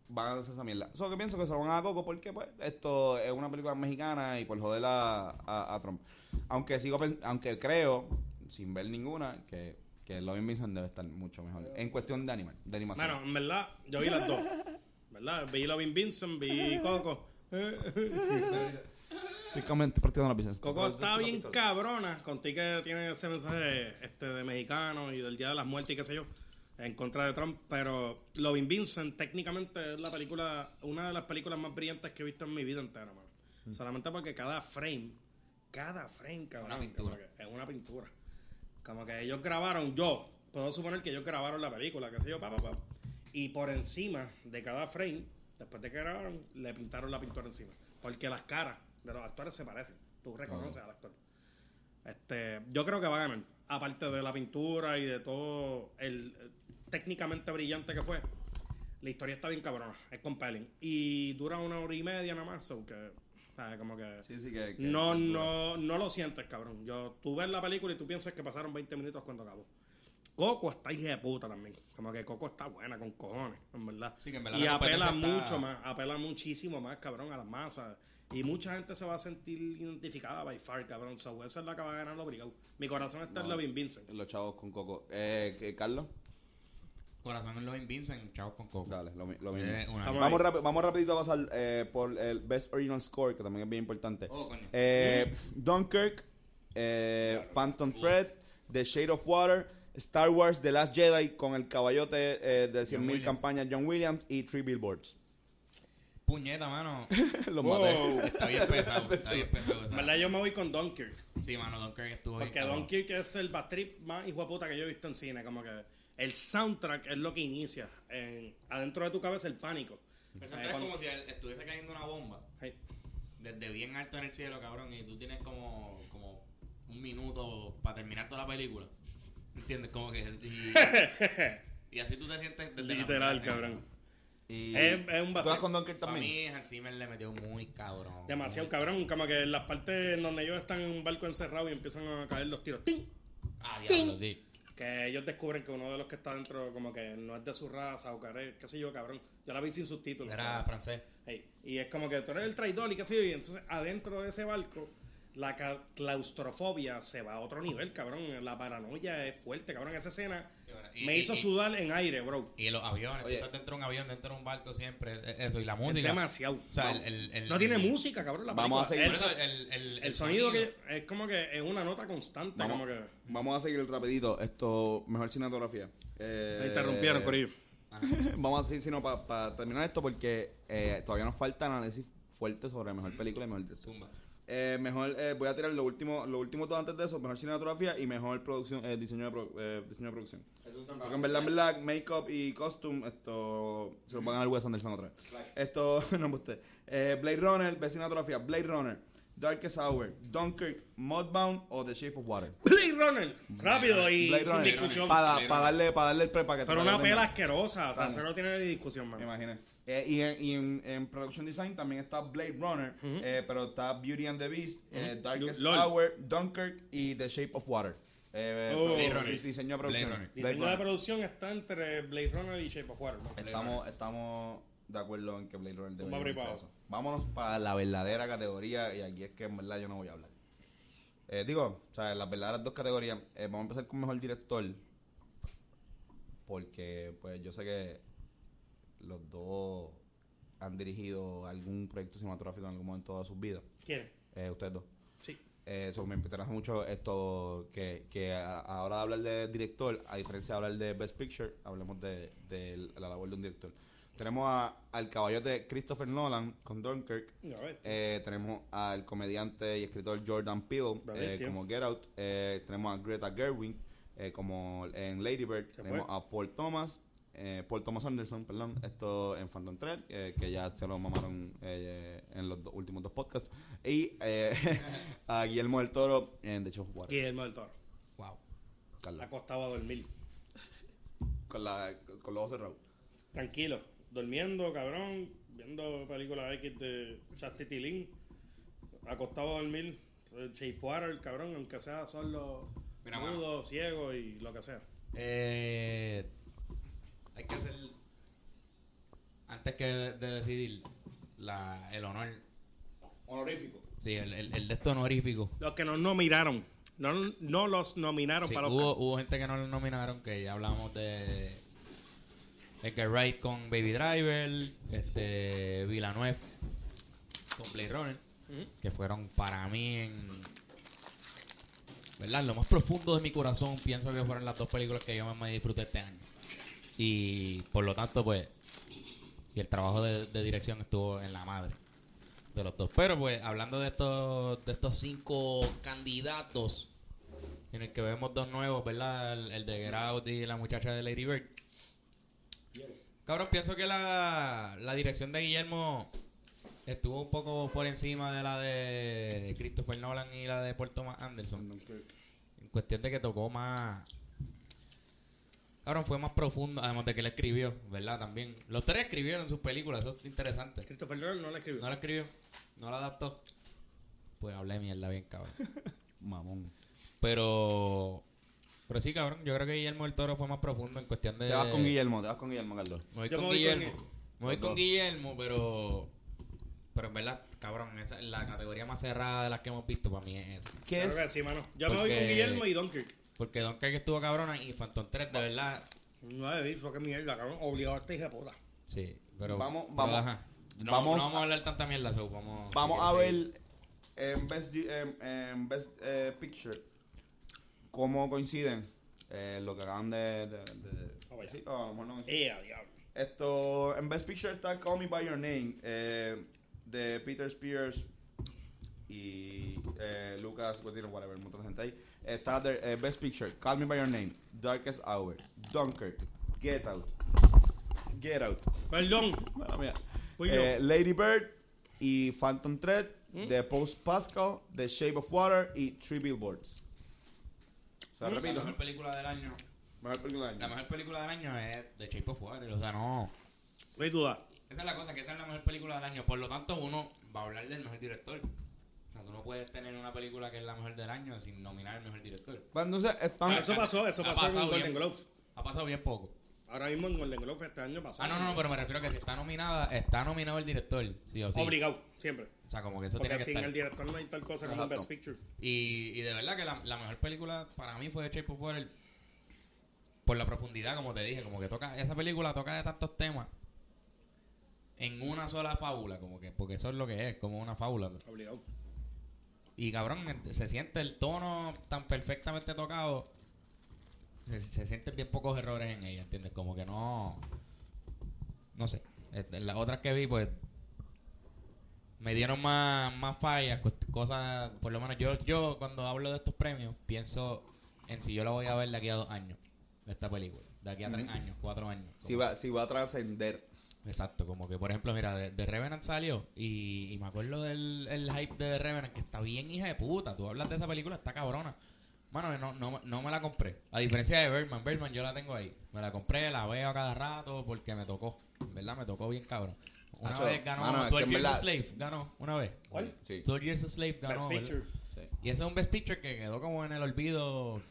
van a hacer esa mierda. Solo que pienso que se lo van a Coco porque pues esto es una película mexicana y por joder a, a, a Trump. Aunque sigo aunque creo, sin ver ninguna, que, que Loving Vincent debe estar mucho mejor. En cuestión de animal, de animación.
Bueno, en verdad, yo vi las dos. ¿Verdad? Vi Loving Vincent, vi Coco.
Estoy practicando la pizza.
Coco está bien cabrona. Contigo que tiene ese mensaje este, de mexicano y del Día de las Muertes y qué sé yo, en contra de Trump. Pero Loving Vincent técnicamente es la película, una de las películas más brillantes que he visto en mi vida entera, mano.
Mm.
Solamente porque cada frame, cada frame, cabrón,
Una pintura.
es una pintura. Como que ellos grabaron, yo puedo suponer que ellos grabaron la película, qué sé yo, pa, pa, pa. Y por encima de cada frame, después de que grabaron, le pintaron la pintura encima. Porque las caras de los actores se parecen. Tú reconoces al actor. Este, yo creo que va a ganar. Aparte de la pintura y de todo el, el técnicamente brillante que fue. La historia está bien cabrona, es compelling. Y dura una hora y media nada más, so ¿sabes? como que...
Sí, sí, que, que-
No, no, no lo sientes, cabrón. Yo, tú ves la película y tú piensas que pasaron 20 minutos cuando acabó. Coco está hija de puta también. Como que Coco está buena con cojones, en verdad.
Sí, que en verdad
y
la
apela
está-
mucho más, apela muchísimo más, cabrón, a las masas. Y mucha gente se va a sentir identificada by far, cabrón. So, esa es la que va a ganar obligado. Mi corazón está en
No.
Loving Vincent.
Los chavos con Coco. Eh, ¿qué, Carlos,
Corazón en Loving Vincent, chavos con Coco.
dale, lo, mismo.
Eh,
Estamos
Vamos, vamos rapidito a pasar eh, por el Best Original Score, que también es bien importante.
Oh, coño.
Eh, Dunkirk, eh, Phantom Thread, The Shade of Water, Star Wars, The Last Jedi con el caballote eh, de 100.000
Williams.
campañas John Williams y Three Billboards. [LAUGHS]
Puñeta, mano. [LAUGHS]
Los maté.
Está bien pesado. Está bien pesado.
En verdad yo me voy con Dunkirk.
Sí, mano, Dunkirk estuvo bien
Porque
cabrón.
Dunkirk es el bad trip más hijo de puta que yo he visto en cine. Como que el soundtrack es lo que inicia. En, adentro de tu cabeza el pánico.
Eso
Eh,
es
cuando-
como si estuviese cayendo una bomba.
Hey.
Desde bien alto en el cielo, cabrón. Y tú tienes como, como un minuto para terminar toda la película. ¿Entiendes? Como que. Y, [LAUGHS] y así tú te sientes desde la
Literal,
primera
cabrón.
Y
Es- es un
¿Tú
bate-
vas con Dunkirk
Para
también?
mí, Hans Zimmer le metió muy cabrón.
Demasiado
Muy
cabrón, como que en las partes en donde ellos están en un barco encerrado y empiezan a caer los tiros. ¡Ting!
Ah, diablo, sí.
Que ellos descubren que uno de los que está dentro como que no es de su raza o que qué sé yo, cabrón. Yo la vi sin subtítulos.
Era
cabrón.
francés.
Y es como que tú eres el traidor y qué sé yo. Y entonces adentro de ese barco, la claustrofobia se va a otro nivel, cabrón. La paranoia es fuerte, cabrón. Esa escena
Sí, bueno, y-
me
y-
hizo
y-
sudar en aire, bro.
Y los aviones,
Oye.
tú estás dentro de un avión, dentro de un barco siempre, e- eso, y la
Es
música.
demasiado.
O sea,
No.
el, el- el-
no tiene
el-
música, cabrón. La
Vamos a seguir.
El,
eso, el, el,
el sonido que es como que es una nota constante.
Vamos,
Como que
vamos a seguir rapidito. Esto, mejor cinematografía. Eh,
me interrumpieron, Corillo. [LAUGHS]
Vamos a seguir, sino para terminar esto, porque eh, todavía nos falta análisis fuerte sobre mejor película y mejor.
Zumba.
Eh, mejor, eh, voy a tirar lo último, lo último todo antes de eso, mejor cinematografía y mejor producción, eh, diseño, de pro- eh, diseño de producción. Porque en verdad, en verdad, make-up y costume, esto se lo pagan al Wes Anderson otra vez. Esto, [LAUGHS] no me usted. Eh, Blade Runner, best cinematografía, Blade Runner, Darkest Hour, Dunkirk, Mudbound o The Shape of Water.
Blade Runner. Rápido y
Blade
sin
Runner,
discusión.
Para, para darle, para darle el pre para que
Pero una pela asquerosa. O sea, eso no tiene ni discusión, man.
Me imaginé. Eh, y en, y en, en Production Design también está Blade Runner, eh, pero está Beauty and the Beast, eh, Darkest
LOL.
Hour, Dunkirk y The Shape of Water. Eh,
Oh. Blade
Runner.
Diseño de producción.
Blade
Diseño de producción está entre Blade Runner y Shape of Water. ¿no?
Estamos, estamos de acuerdo en que Blade Runner debe
privado.
eso. Vámonos para la verdadera categoría y aquí es que en verdad yo no voy a hablar. Eh, digo, o sea, las verdaderas dos categorías. eh, vamos a empezar con mejor director. Porque, pues, yo sé que los dos han dirigido algún proyecto cinematográfico en algún momento de sus vidas.
¿Quién?
Eh, ustedes dos.
Sí.
Eh, eso me interesa mucho esto que, que a, a hora de hablar de director, a diferencia de hablar de Best Picture, hablemos de, de la labor de un director. Tenemos a, al caballote Christopher Nolan con Dunkirk.
Ves.
Eh, tenemos al comediante y escritor Jordan Peele eh, como Get Out. Eh, tenemos a Greta Gerwig como en Lady Bird. Tenemos
fue.
a Paul Thomas. Eh, Paul Thomas Anderson, perdón, esto en Phantom Thread, eh, que ya se lo mamaron eh, en los do- últimos dos podcasts. Y eh, [LAUGHS] a Guillermo del Toro en The Show of Water.
Guillermo del Toro.
Wow.
Carla,
Acostado a dormir.
con, la, con los ojos cerrados.
Tranquilo. Durmiendo, cabrón. Viendo películas X de Chastity Lynn. Acostado a dormir. Shape Water, cabrón. Aunque sea solo
Mira,
mudo, ciego y lo que sea.
Eh, hay que hacer. Antes que de, de decidir, la, el honor.
Honorífico.
Sí, el, el, el de esto honorífico.
Los que nos nominaron. No, no los nominaron
Sí,
para los
hubo, hubo gente que no lo nominaron, que ya hablamos de Edgar Wright con Baby Driver, este Villanueva con Blade Runner, que fueron para mí en verdad lo más profundo de mi corazón pienso que fueron las dos películas que yo más me disfruté este año y por lo tanto pues y el trabajo de, de dirección estuvo en la madre de los dos pero pues hablando de estos de estos cinco candidatos en el que vemos dos nuevos, ¿verdad? El, el de Get y la muchacha de Lady Bird. Cabrón, pienso que la, la dirección de Guillermo estuvo un poco por encima de la de Christopher Nolan y la de Thomas Anderson. En cuestión de que tocó más... Cabrón, fue más profundo, además de que él escribió, ¿verdad? También. Los tres escribieron sus películas, eso es interesante.
Christopher Nolan no la escribió.
No la escribió, no la adaptó. Pues hablé mierda bien, cabrón. [LAUGHS]
Mamón.
Pero. Pero sí, cabrón. Yo creo que Guillermo del Toro fue más profundo en cuestión de.
Te vas con Guillermo, te vas con Guillermo, Carlos.
Me voy
Yo
con
me voy con
Guillermo.
Guillermo.
me voy con. Guillermo, pero. Pero en verdad, cabrón, esa, la categoría más cerrada de las que hemos visto para mí es esa.
¿Qué
Claro
es?
que sí, mano. Yo me voy con Guillermo y Dunkirk.
Porque Dunkirk estuvo cabrona y Phantom 3, de verdad.
No he visto, qué mierda, cabrón. Obligado a este hija de puta.
Sí, pero.
Vamos-
pero
vamos-
ajá. No,
vamos
no vamos
a-
hablar tanta mierda, so, vamos.
Vamos
si
a ver en Best, Di- en, en Best eh, Picture cómo coinciden eh, lo que acaban de. de, de-
vaya.
sí, oh.
Eh.
Esto, en Best Picture está Call Me By Your Name eh, de Peter Spears y eh, Lucas, pues, whatever, un montón de gente ahí. Está the, eh, Best Picture, Call Me By Your Name, Darkest Hour, Dunkirk, Get Out, Get Out,
Perdón.
Eh, Lady Bird y Phantom Thread, The Post Pascal, The Shape of Water y Three Billboards. O sea,
Mm.
La
repito,
mejor película del año.
mejor película del
La
año.
mejor película del año es The Shape of Water. O sea, no.
No hay duda.
Esa es la cosa, que esa es la mejor película del año. Por lo tanto, uno va a hablar del mejor director. No puedes tener una película que es la mejor del año sin nominar al mejor director.
Entonces están.
Ah, eso pasó, eso pasó en Golden
bien.
Globe.
Ha pasado bien poco.
Ahora mismo en Golden Globe este año pasó.
Ah, no, no, no, pero me refiero a que si está nominada, está nominado el director, sí o sí.
Obligado, siempre.
O sea, como que eso
Porque
tiene que
sin
estar.
el director no hay tal cosa como. Best Picture.
Y, y de verdad que la, la mejor película para mí fue The Shape of Water por la profundidad, como te dije, como que toca, esa película toca de tantos temas en una sola fábula, como que, porque eso es lo que es, como una fábula.
Obligado.
Y cabrón, se siente el tono tan perfectamente tocado, se, se sienten bien pocos errores en ella, ¿entiendes? Como que no, no sé, las otras que vi, pues me dieron más, más fallas, cos- cosas, por lo menos yo, yo cuando hablo de estos premios, pienso en si yo la voy a ver de aquí a dos años, esta película, de aquí a tres años, cuatro años.
Si va, si va a trascender.
Exacto, como que por ejemplo, mira, de, de Revenant salió y, y me acuerdo del el hype de The Revenant, que está bien hija de puta. Tú hablas de esa película, está cabrona. Mano, no, no, no me la compré. A diferencia de Birdman, Birdman yo la tengo ahí. Me la compré, la veo a cada rato porque me tocó. ¿Verdad? Me tocó bien cabrón. Una
Acho,
vez ganó
mano, es
12
que en
Years a Slave, ganó una vez.
¿Cuál?
Sí.
12 Years a Slave ganó.
Best.
Y ese es un Best Picture que quedó como en el olvido.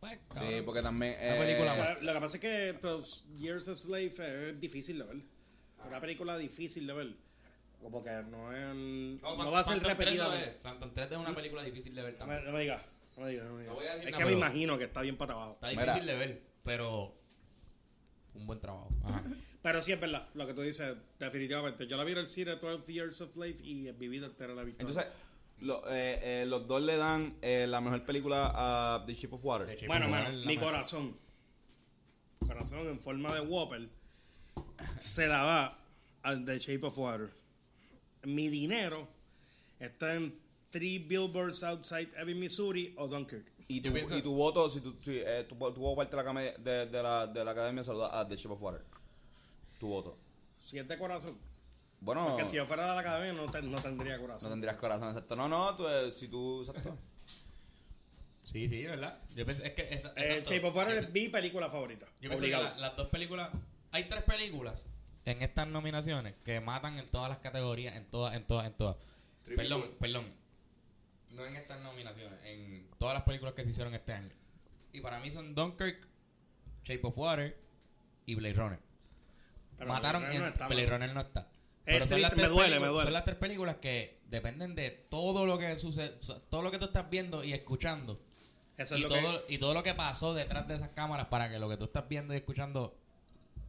Pues, cabrón.
Sí, porque también.
Una película
eh,
más.
Lo que pasa es que pues, Years a Slave es difícil de ver. Una película difícil de ver. Como que no es. No,
Phantom-
va a ser
Phantom 3
repetida.
no es. Phantom 3 es una película difícil de ver
No
también.
me, no me digas. No me digas. No me digas.
No voy a decir
es que me imagino que está bien para abajo.
Está
Mira.
difícil de ver, pero un buen trabajo. Ajá. [LAUGHS]
Pero sí es verdad, lo que tú dices, definitivamente. Yo la vi en el cine 12 Years of Life y mi vida entera la visto.
Entonces, lo- eh, eh, los dos le dan eh, la mejor película a The Shape of Water.
Shape
bueno,
of Water
mi
mejor.
corazón, corazón en forma de Whopper, se la da al The Shape of Water. Mi dinero está en Three Billboards Outside Ebbing, Missouri o Dunkirk.
Y tu, y tu voto, si tu, si, eh, tu, tu voto parte de la, came- de, de la, de la academia, saluda a The Shape of Water. Tu voto.
Si es de corazón.
Bueno,
Porque si yo fuera de la academia no, te- no tendría
no
corazón.
tendrías corazón, exacto. No, no, tú, eh, si tú, exacto.
Sí, sí, ¿verdad? Yo pensé, es que esa,
Eh,
exacto.
Shape of Water es mi película favorita.
Yo pienso que la- las dos películas, hay tres películas en estas nominaciones que matan en todas las categorías, en todas, en todas, en todas. Perdón, perdón. No en estas nominaciones, en todas las películas que se hicieron este año. Y para mí son Dunkirk, Shape of Water y Blade Runner.
Pero
Mataron
Blade Runner
en
no está,
Blade. Runner no está. Pero son las,
me duele,
películas,
me duele.
son las tres películas que dependen de todo lo que sucede, todo lo que tú estás viendo y escuchando.
Eso es
y,
lo
todo,
que...
y todo lo que pasó detrás de esas cámaras para que lo que tú estás viendo y escuchando,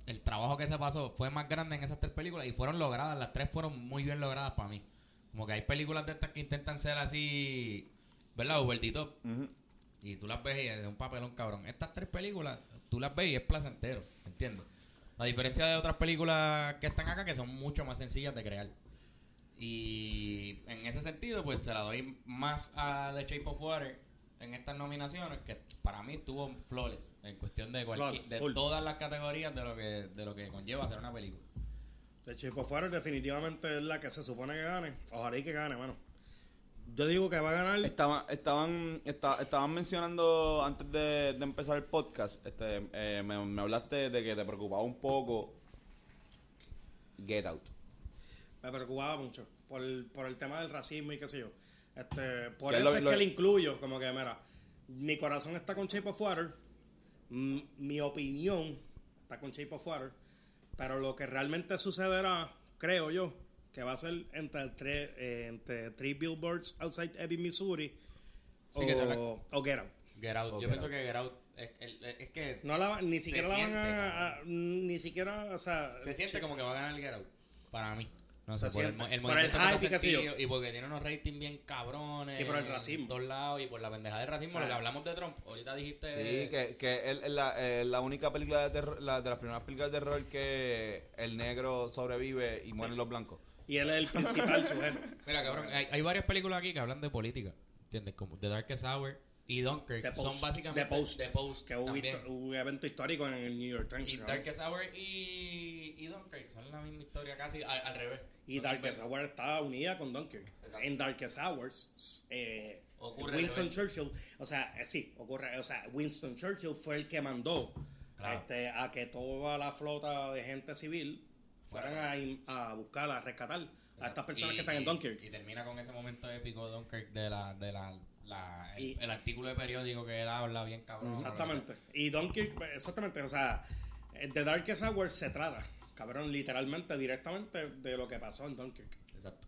el trabajo que se pasó fue más grande en esas tres películas y fueron logradas. Las tres fueron muy bien logradas para mí. Como que hay películas de estas que intentan ser así, ¿verdad?
Ujú.
Y tú las ves y es un papelón cabrón. Estas tres películas, tú las ves y es placentero, ¿entiendes? A diferencia de otras películas que están acá que son mucho más sencillas de crear. Y en ese sentido, pues se la doy más a The Shape of Water en estas nominaciones, que para mí tuvo flores en cuestión de,
Flawless,
de
full.
todas las categorías de lo que de lo que conlleva hacer una película.
The Shape of Water definitivamente es la que se supone que gane. Ojalá y que gane, mano. Yo digo que va a ganar.
Estaban, estaban, esta- estaban mencionando antes de, de empezar el podcast, este, eh, me, me hablaste de que te preocupaba un poco Get Out.
Me preocupaba mucho por el, por el tema del racismo y qué sé yo. Este, por eso
lo-
es
lo-
que le incluyo. Como que, mira, mi corazón está con Shape of Water. mi opinión está con Shape of Water. Pero lo que realmente sucederá, creo yo, que va a ser entre, tres, eh, entre Three Billboards Outside Ebbing, Missouri
Sí,
o,
que la-
o Get Out.
Get Out.
O
Yo
Get
pienso
Out.
que Get Out es, el- es que
No la, ni siquiera la van a, a- Ni siquiera, o sea.
se siente como que va a ganar el Get Out. Para mí. No sé,
Se
por el, el
Por el hype y
y porque tiene unos ratings bien cabrones.
Y por el
En
racismo.
todos lados y por la pendeja de racismo. Lo que
Ah.
hablamos de Trump. Ahorita dijiste.
Sí, que, que él es la, eh, la única película de terror, la, de las primeras películas de terror que el negro sobrevive y mueren los blancos.
Y él es el principal sujeto. [LAUGHS]
Mira, cabrón, hay, hay varias películas aquí que hablan de política. ¿Entiendes? Como The Darkest Hour y Dunkirk.
The
son
Post.
básicamente
The Post.
The Post
Que hubo, histo- hubo evento histórico en el New York Times.
Y
¿no?
Darkest Hour y, y Dunkirk son la misma historia casi al, al revés.
Y
Son
Darkest. Hour está unida con Dunkirk.
Exacto.
En Darkest Hours, eh,
Ocurre
Winston. Churchill, o sea, eh, sí, ocurre, o sea, Winston Churchill fue el que mandó
Claro.
este, a que toda la flota de gente civil fueran a, buscar, a rescatar a estas personas
Y-
que están en Dunkirk.
Y termina con ese momento épico de Dunkirk de la, de la, la- el,
Y-
el artículo de periódico que él habla bien cabrón.
Exactamente. Y Dunkirk, pues, exactamente, o sea, The Darkest Hour se trata, cabrón, literalmente, directamente de lo que pasó en Dunkirk.
Exacto.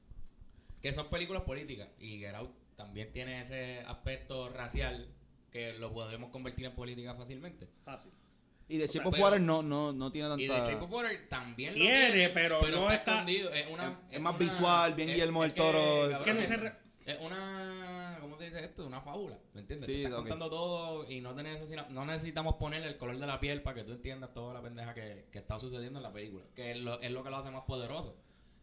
Que son películas políticas. Y Get Out también tiene ese aspecto racial que lo podemos convertir en política fácilmente.
Fácil.
Y de Chip of
pero-
Water no, no, no tiene tanta...
Y The Shape of Water también lo
Tiene,
tiene,
pero no
está, escondido. Es, una,
es más visual, bien Guillermo del Toro.
cabrón,
Que no
es-
se re-
es una ¿cómo se dice esto? Una fábula, ¿me entiendes?
Sí,
te está
ok.
contando todo y no, te necesita- no necesitamos ponerle el color de la piel para que tú entiendas toda la pendeja que, que está sucediendo en la película, que es lo, es lo que lo hace más poderoso.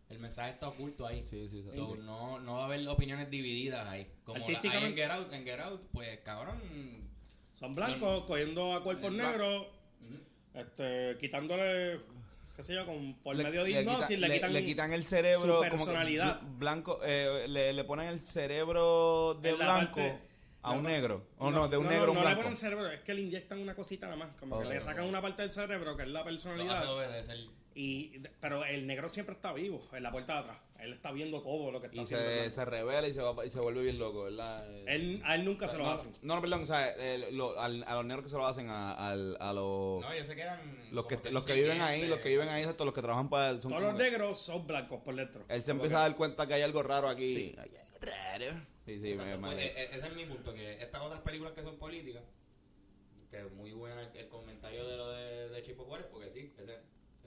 El mensaje está oculto ahí.
Sí, sí, sí.
So, no, no va a haber opiniones divididas ahí. Como la- hay en
Artísticamente-
Get Out, en Get Out, pues cabrón.
Son blancos, cogiendo a cuerpos negros, este, quitándole, qué sé yo, con, por
Le-
medio de
le
hipnosis,
quita-
le, quitan,
le quitan el cerebro
su
como que
personalidad.
bl- blanco eh, le, le ponen el cerebro de
En
blanco
parte-
a un negro o no, de un
no,
negro a un
no le
blanco
ponen cerebro, es que le inyectan una cosita nada más, como
Ok.
que le sacan una parte del cerebro que es la
Lo hace
personalidad.
obedecer.
Y, pero el negro siempre está vivo en la puerta de atrás. Él está viendo todo lo que está
y
haciendo.
se, se revela y se, va, y se vuelve bien loco ¿verdad?
Él, a él nunca se lo
no,
hacen.
no, no, perdón o sea el- lo- al- a los negros que se lo hacen a, los
No, ellos se quedan.
los que, los que viven ahí los que viven ahí los que trabajan para son
Todos los
que-
negros son blancos por dentro.
él se empieza a dar cuenta que hay algo raro aquí
Sí.
hay algo raro sí sí
Exacto,
me-
pues,
me-
eh, eh, ese es mi punto, que estas otras películas que son políticas, que es muy buena el, el comentario de lo de, de Chipo Juárez, porque sí, ese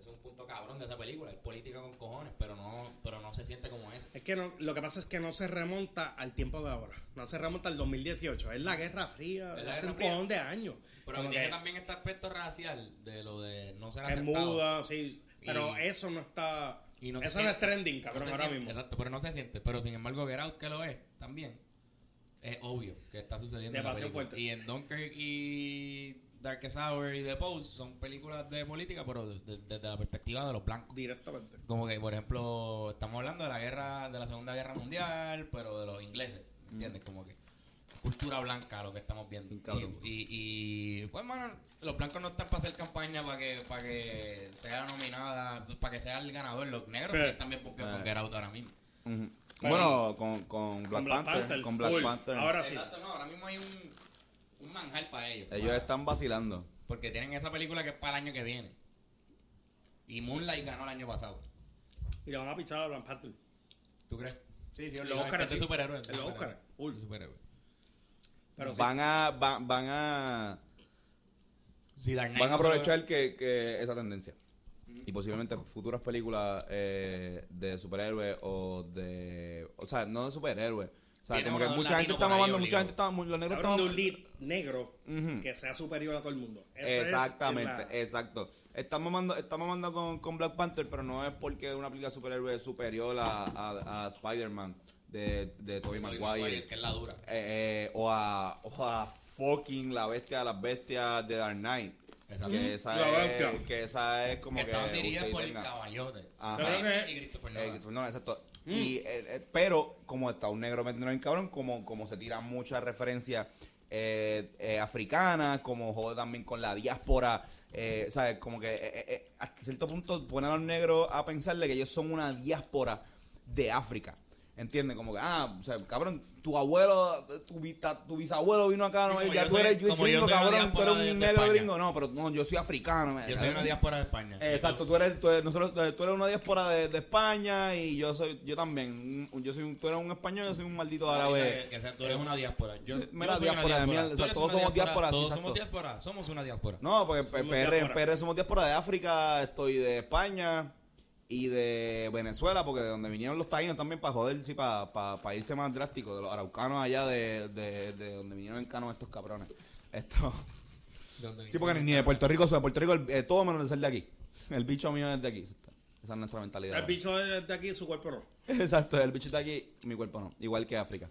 es un punto cabrón de esa película, es política con cojones, pero no, pero no se siente como eso.
Es que no, lo que pasa es que no se remonta al tiempo de ahora. No se remonta al 2018. Es la Guerra Fría.
Es la
hace
Guerra
un
Fría.
cojón de años.
Pero
Como
tiene
que-
también este aspecto racial de lo de no ser
que es
aceptado.
muda, sí. Pero
Y-
eso no está.
Y no se
eso no es trending, cabrón, ahora
siente,
mismo.
Exacto, pero no se siente. Pero sin embargo, Get Out, que lo es también, es obvio que está sucediendo en la
fuerte.
Y en Dunkirk y Darkest Hour y The Post son películas de política, pero de- de- desde la perspectiva de los blancos.
Directamente.
Como que, por ejemplo, estamos hablando de la guerra, de la Segunda Guerra Mundial, pero de los ingleses, ¿entiendes? Como que cultura blanca lo que estamos viendo. Y, y, y, pues, mano, los blancos no están para hacer campaña para que, para que sea nominada, para que sea el ganador. Los negros
Pero-
sí están bien con. Get Out ahora mismo.
Bueno con, con Black,
Black
Panther,
Panther,
con Black. Panther
Ahora sí.
Exacto, no, ahora mismo hay un, un manjar para ellos.
ellos
para-
están vacilando
Porque tienen esa película que es para el año que viene. Y Moonlight ganó el año pasado.
Y le van a pichar a Black Panther.
¿Tú crees? Sí, sí,
los Oscars,
es de
sí.
superhéroe. es de
En los
superhéroe.
Oscars, full.
Superhéroe.
Pero sí.
van a van, van a
Sí,
van a aprovechar que, que esa tendencia y posiblemente futuras películas eh, de superhéroes o de o sea no de superhéroes o sea como que mucha gente está mamando mucha gente está los negros están
un lead negro que sea superior a todo el mundo. Eso es
Exactamente,
la-
exacto. Está mamando, está mamando con, con Black Panther, pero no es porque una película de superhéroe es superior a, a, a Spider-Man de, de Tobey Maguire.
que es la dura.
Eh, eh, o, a, o a fucking la bestia de las bestias de Dark Knight.
Exacto.
Que esa,
La
es,
bestia.
que esa es como
que
que.
estaban dirigidas por el caballote.
Ajá.
Y Christopher
Eh,
Nolan.
Christopher Exacto. Y, eh, eh, pero como está un negro metiendo en cabrón, como, como se tiran muchas referencias eh, eh, africanas, como jode también con la diáspora, eh, ¿sabes? Como que a cierto punto ponen a los negros a pensarle que ellos son una diáspora de África. ¿Entiendes? Como que, ah, o sea, cabrón, tu abuelo, tu, tu bisabuelo vino acá, ¿no? ya
yo
tú
soy-
eres yo
yo
gringo, cabrón, tú eres un negro gringo. No, pero no, yo soy africano.
Yo soy una diáspora de España.
Exacto, tú eres, tú eres, nosotros, eh, tú eres una diáspora de, de España y yo soy, yo también, yo soy, un- tú eres un español, yo soy un maldito árabe.
Que, sea, tú eres una diáspora. Yo, yo
Mira,
una
diáspora de o sea, todos somos diáspora,
Todos
exacto.
somos diáspora. Somos una diáspora.
No, porque
Somos
PR,
diáspora.
PR somos diáspora de África, estoy de España y de Venezuela, porque de donde vinieron los taínos también para joder, sí, para, para, para irse más drástico, de los araucanos allá de, de, de donde vinieron en cano estos cabrones. Esto, [LAUGHS]
¿Dónde
sí, porque ni, ni de Puerto Rico, soy de Puerto Rico, el- eh, todo menos de ser de aquí. El bicho mío es de aquí. Esa es nuestra mentalidad.
El bicho de, de aquí, su cuerpo no. [LAUGHS]
Exacto, el bicho está aquí, mi cuerpo no. Igual que África.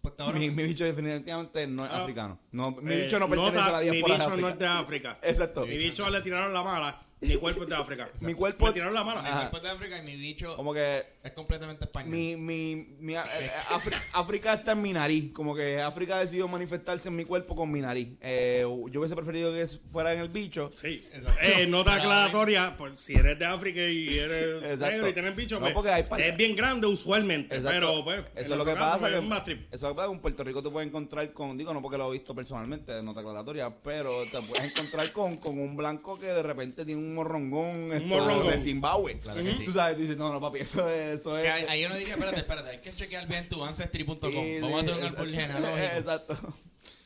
Pues.
Mi, mi bicho definitivamente no es
Ah.
africano. No, mi
Eh,
bicho no pertenece
nota,
a la diáspora
Mi bicho
de
no es de África. [LAUGHS]
Exacto.
Mi bicho le tiraron la mala Mi cuerpo es de África.
Mi cuerpo-
Me tiraron la mano.
Mi
Ajá.
cuerpo es de África y mi bicho
Como que
es completamente español.
mi, mi, mi- eh, eh, Afri- África está en mi nariz. Como que África ha decidido manifestarse en mi cuerpo con mi nariz. Eh, yo hubiese preferido que fuera en el bicho.
Sí.
Exacto.
Eh, nota
Para-
aclaratoria, pues si eres de África y eres [LAUGHS]
Exacto.
negro y tienes bicho,
No,
pues,
porque hay par-
es bien grande usualmente,
Exacto.
pero pues,
eso es lo que
nuestro caso,
pasa.
pues,
que-
es un más trip.
eso es lo que pasa. En Puerto Rico tú puedes encontrar con, digo, no porque lo he visto personalmente, nota aclaratoria, pero te puedes encontrar con, con un blanco que de repente tiene un morrongón, esto,
morrongón.
de Zimbabue.
Claro que sí.
Tú sabes, dices, no, no, papi, eso es. Eso es
Que ahí, ahí uno diría, espérate, espérate, hay que chequear bien tu ancestry.com.
Sí,
Vamos a hacer un árbol genealógico. [LAUGHS]
Exacto.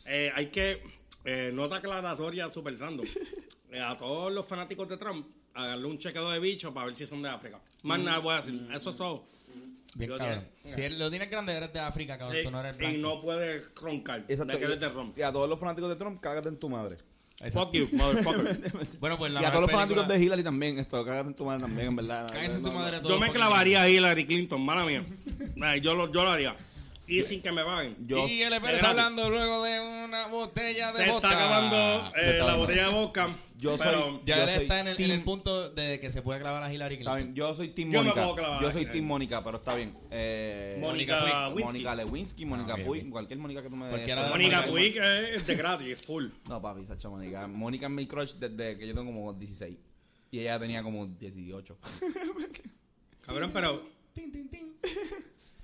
Eh, hay que, eh, nota aclaratoria super random. [LAUGHS] Eh, a todos los fanáticos de Trump, haganle un chequeo de bicho para ver si son de África. Más nada voy a decir, eso es todo.
Bien
Lo
cabrón.
tiene.
Si él- lo tienes grande, eres de África, cabrón.
Eh,
tú no eres
y
blanco.
no puedes roncar,
Exacto.
de que eres de Trump.
Y a todos los fanáticos de Trump, cágate en tu madre.
Exacto.
Fuck you, motherfucker. [LAUGHS]
Bueno, pues la
y a todos los fanáticos de Hillary también, esto, cágate en tu madre también, en verdad.
En su madre
Yo me clavaría a Hillary Clinton, mala mía. [LAUGHS] Eh, yo, lo, yo lo haría. Y sin que me paguen.
Yo,
y el
gratis.
hablando luego de una botella de
Se
vodka.
está acabando eh,
está
la botella de vodka.
Yo
pero
soy-
Ya
Yo
él
soy
está en el, en
team-
el punto de que se puede clavar a Hillary Clinton.
bien, yo soy Team
Yo
Mónica.
clavar,
yo soy. Team Mónica, pero está bien. Eh,
Mónica Lewinsky.
Mónica Lewinsky, Mónica
Ah,
Puig, cualquier Mónica que tú me
Cualquiera de
esto-
Mónica Puig es de gratis, es full. [LAUGHS]
No, papi, Sacha Mónica. Mónica es mi crush desde que yo tengo como 16. Y ella tenía como 18.
Cabrón, pero
Tin, tin, tin.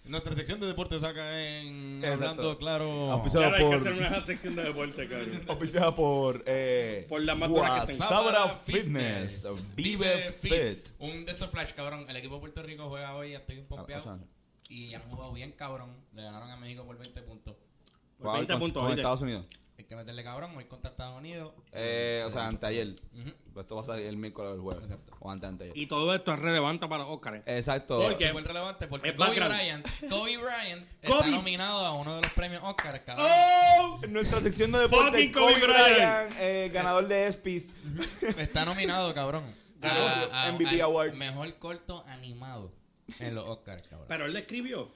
Nuestra sección de deporte saca en
Exacto.
Hablando Claro.
Auspiciado
ahora hay que
por-
hacer una sección de deporte, cabrón. [LAUGHS]
Auspiciada por. Eh,
Por las más que tengo.
Guasabra Fitness. Vive Fit.
Un de estos flash, cabrón. El equipo de Puerto Rico juega hoy, estoy un pompeado.
Ah,
Y han jugado bien, cabrón. Le ganaron a México por 20 puntos.
Por
Wow,
20
con,
puntos,
con. Estados Unidos.
Hay que meterle cabrón, hoy contra Estados Unidos.
Eh, o sea, anteayer. Esto va a salir el miércoles o el jueves.
Exacto.
O antes anteayer.
Y todo esto es relevante para Oscar.
Exacto.
¿Por qué?
Súper relevante porque Kobe. Bryant, Kobe Bryant [LAUGHS]
Kobe.
está nominado a uno de los premios Oscar, cabrón.
¡Oh!
En nuestra sección de deporte, Kobe
Kobe
Bryant,
Bryant.
eh, ganador de ESPYs.
Está nominado, cabrón. [LAUGHS]
Ganó MVP Awards.
Mejor corto animado en los Oscars, cabrón.
Pero él le escribió.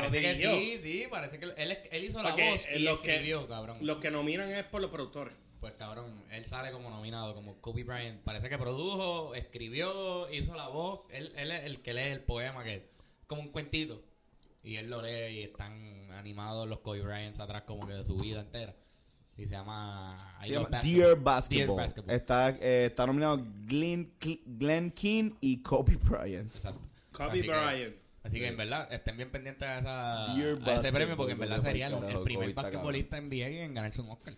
Parece
Lo
que sí, sí, parece que él, él hizo la
Porque
voz y
los que-
escribió, cabrón.
Los que nominan es por los productores.
Pues cabrón, él sale como nominado, como Kobe Bryant. Parece que produjo, escribió, hizo la voz. Él, él es el que lee el poema, que es como un cuentito. Y él lo lee y están animados los Kobe Bryants atrás como que de su vida entera. Y se llama...
Se llama
Basketball.
Dear Basketball.
Dear Basketball.
Está, eh, está nominado Glenn, Glenn King y Kobe Bryant.
Exacto.
Kobe
Así que-
Bryant.
Así que en verdad estén bien pendientes a, esa,
Dear
a ese premio porque en verdad sería el, el primer basquetbolista NBA en ganarse un Oscar.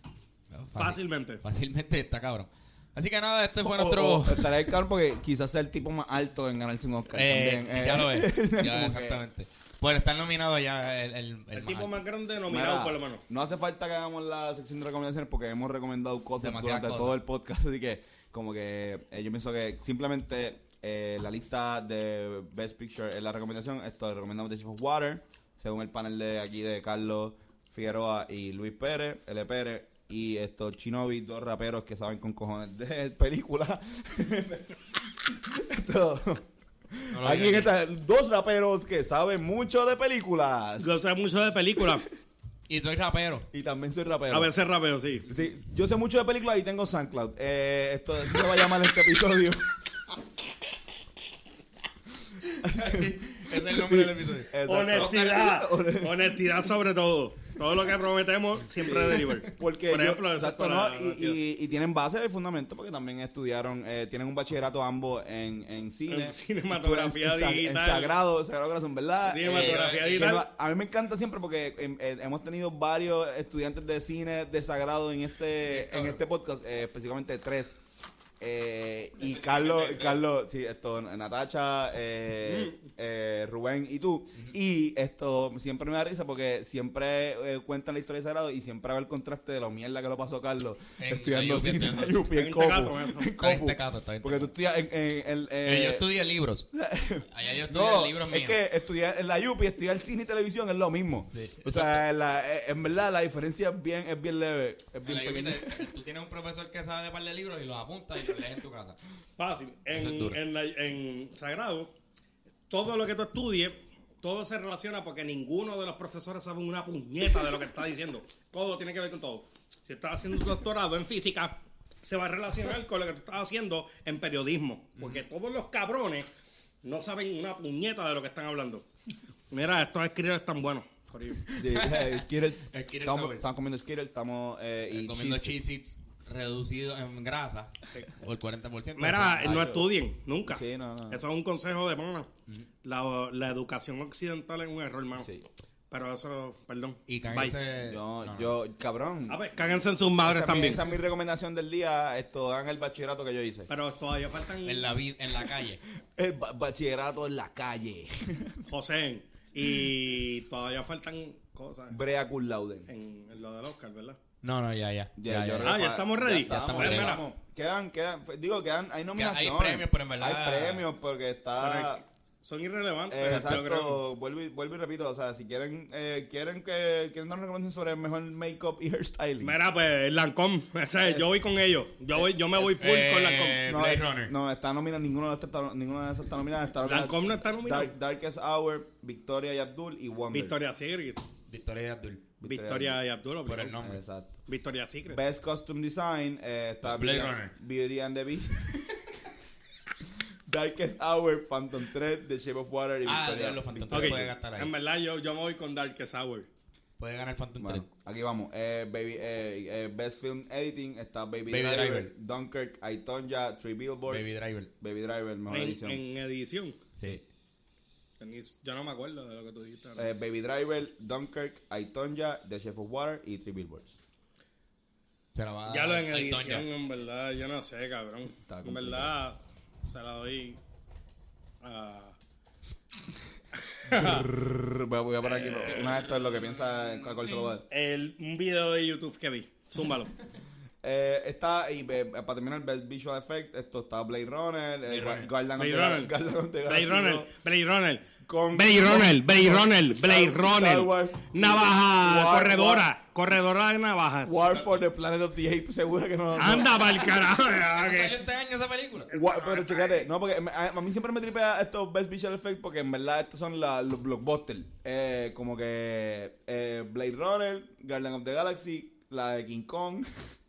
Fácil-
Fácilmente.
Fácilmente está cabrón. Así que nada, este fue
O-
nuestro...
o estaría el cabrón porque quizás sea el tipo más alto en ganarse un Oscar
Eh,
también. eh.
ya lo es. [LAUGHS] Ya, exactamente. Por estar nominado ya el, el, el
El
más
tipo
alto.
más grande
Mira,
nominado por lo menos.
No hace falta que hagamos la sección de recomendaciones porque hemos recomendado cosas
Demasiadas
durante
cosas.
todo el podcast. [LAUGHS] Así que, como que eh, yo pienso que simplemente eh, la lista de Best Picture es la recomendación. Esto recomendamos The Shape of Water, según el panel de aquí de Carlos Figueroa y Luis Pérez, L. Pérez. Y estos Chinobi, dos raperos que saben con cojones de [LAUGHS] película. [LAUGHS] Esto-
No
aquí esta, dos raperos que saben mucho de películas.
Yo sé mucho de películas. [LAUGHS]
Y soy rapero.
Y también soy rapero.
A veces rapeo, sí.
Sí, yo sé mucho de películas y tengo SoundCloud. Eh, esto se va a llamar este episodio.
Ese es el nombre del episodio.
Exacto. [LAUGHS]
Honestidad. Honestidad sobre todo. Todo lo que prometemos siempre deliver.
Porque
Por ejemplo,
exacto,
exacto,
¿no?
la-
y, y- y tienen base de fundamento porque también estudiaron, eh, tienen un bachillerato ambos en, en cine.
En cinematografía
en, sa- en
digital.
sagrado, sagrado corazón, ¿verdad?
Cinematografía
Eh,
digital.
a mí me encanta siempre porque em, eh, hemos tenido varios estudiantes de cine de sagrado en este, en este podcast, eh, específicamente tres. Eh, y Carlos, Carlos, sí, esto, Natacha, eh, eh, Rubén y tú. Y esto siempre me da risa porque siempre eh, cuentan la historia de Sagrado y siempre hago el contraste de la mierda que lo pasó Carlos
En
estudiando
la
cine en la
estudiando.
UPI, en
En
Copu, en
en
Copu.
En
Porque tú estudias en, en el...
Eh, yo
eh,
estudié libros. [LAUGHS] Allá yo estudié
no,
libros
es que estudiar en la UPI, estudiar cine y televisión es lo mismo.
Sí.
O sea, la- eh, en verdad la diferencia es bien, es bien leve, es
En
bien
la
pequeña.
tú tienes un profesor que sabe de par de libros y los apunta y lees en tu casa.
Fácil.
Es
En, en, la- en Sagrado, todo lo que tú estudies, todo se relaciona porque ninguno de los profesores sabe una puñeta de lo que está diciendo. Todo tiene que ver con todo. Si estás haciendo un doctorado en física, se va a relacionar con lo que tú estás haciendo en periodismo. Porque todos los cabrones no saben una puñeta de lo que están hablando. Mira, estos escritores están buenos.
Sí, eh, [LAUGHS] Skittles.
Skittles
estamos, estamos comiendo Skittles, estamos eh, y
comiendo reducido en grasa por 40%.
Mira, no estudien, nunca.
Sí, no, no.
Eso es un consejo de pana. La, la educación occidental es un error, hermano.
Sí.
Pero eso, perdón.
y cáguense.
Yo,
no, no.
yo, cabrón.
A ver, cáguense en sus madres
esa, es mi,
también.
esa es mi recomendación del día. Esto, hagan el bachillerato que yo hice.
Pero todavía faltan
En la, en la calle. [LAUGHS]
El ba- bachillerato en la calle. [LAUGHS]
José y todavía faltan cosas
Brea laude.
en, en lo del Oscar, ¿verdad?
No, no, ya, ya.
Ya,
ya, ya.
Ah, ya
fa-
estamos ready.
Ya estamos,
Ya estamos
ready. Quedan, quedan, digo, quedan, hay nominaciones.
premios, pero en verdad-
Hay premios porque está...
son irrelevantes.
Eh,
yo creo.
exacto, vuelvo y, vuelvo y repito, o sea, si quieren eh, quieren que quieren dar una recomendación sobre el mejor make-up y hairstyling.
Mira, pues, el Lancome. Ese, yo voy con ellos. Yo, voy, yo me voy full
Eh,
con Lancome.
no,
Blade
eh,
Runner.
no, está nominado, ninguno de estos está, ninguno de esos está nominado. Está
Lancome no está nominado.
Dark- Darkest Hour, Victoria y Abdul y Wonder.
Victoria Secret.
Victoria y Abdul.
Victoria y Abdul.
Por el nombre.
Exacto.
Victoria Secret.
Best Costume Design eh, está
Blade
Beauty,
Runner.
Beauty and the Beast. [LAUGHS] Darkest Hour, Phantom Thread, The Shape of Water y
Ah,
Victoria.
diablo, Phantom
Victoria.
Thread
Ok,
puede gastar ahí.
En verdad, yo, yo me voy con Darkest Hour.
Puede ganar Phantom
Bueno,
Thread.
aquí vamos. Eh, baby, eh, eh, Best Film Editing está Baby,
Baby
Driver,
Driver.
Dunkirk, Aitonja, Three Billboards.
Baby Driver.
Baby Driver, mejor
En,
edición.
en edición.
Sí.
Yo no me acuerdo de lo que tú dijiste.
Eh, Baby Driver, Dunkirk, Aitonja, The Shape of Water y Three Billboards.
Se la va a
ya lo en edición, en verdad, yo no sé, cabrón.
Está
En verdad, se la doy a...
Voy a, voy a poner aquí [LAUGHS] una de estas lo que piensa a cuál se lo voy a dar.
El, un video de YouTube que vi. Zúmbalo.
Eh, está, y eh, para terminar, Best Visual Effect, esto está Blade Runner, eh,
Blade Runner. [LAUGHS]
The-
Runner. Blade
Galaxy
Runner.
2,
Blade Runner.
Con-
Blade Runner. Blade Runner. Blade Runner.
Wars.
Navaja
War-
corredora. Corredora de navajas.
War for the Planet of the Apes, seguro que no.
Anda para el carajo. ya,
¿Salió
que-
este año esa película?
Pero checate, no, porque me- a, a mí siempre me tripea estos Best Visual Effects porque en verdad estos son la- los blockbusters. Eh, como que eh, Blade Runner, Guardian of the Galaxy, la de King Kong, [LAUGHS]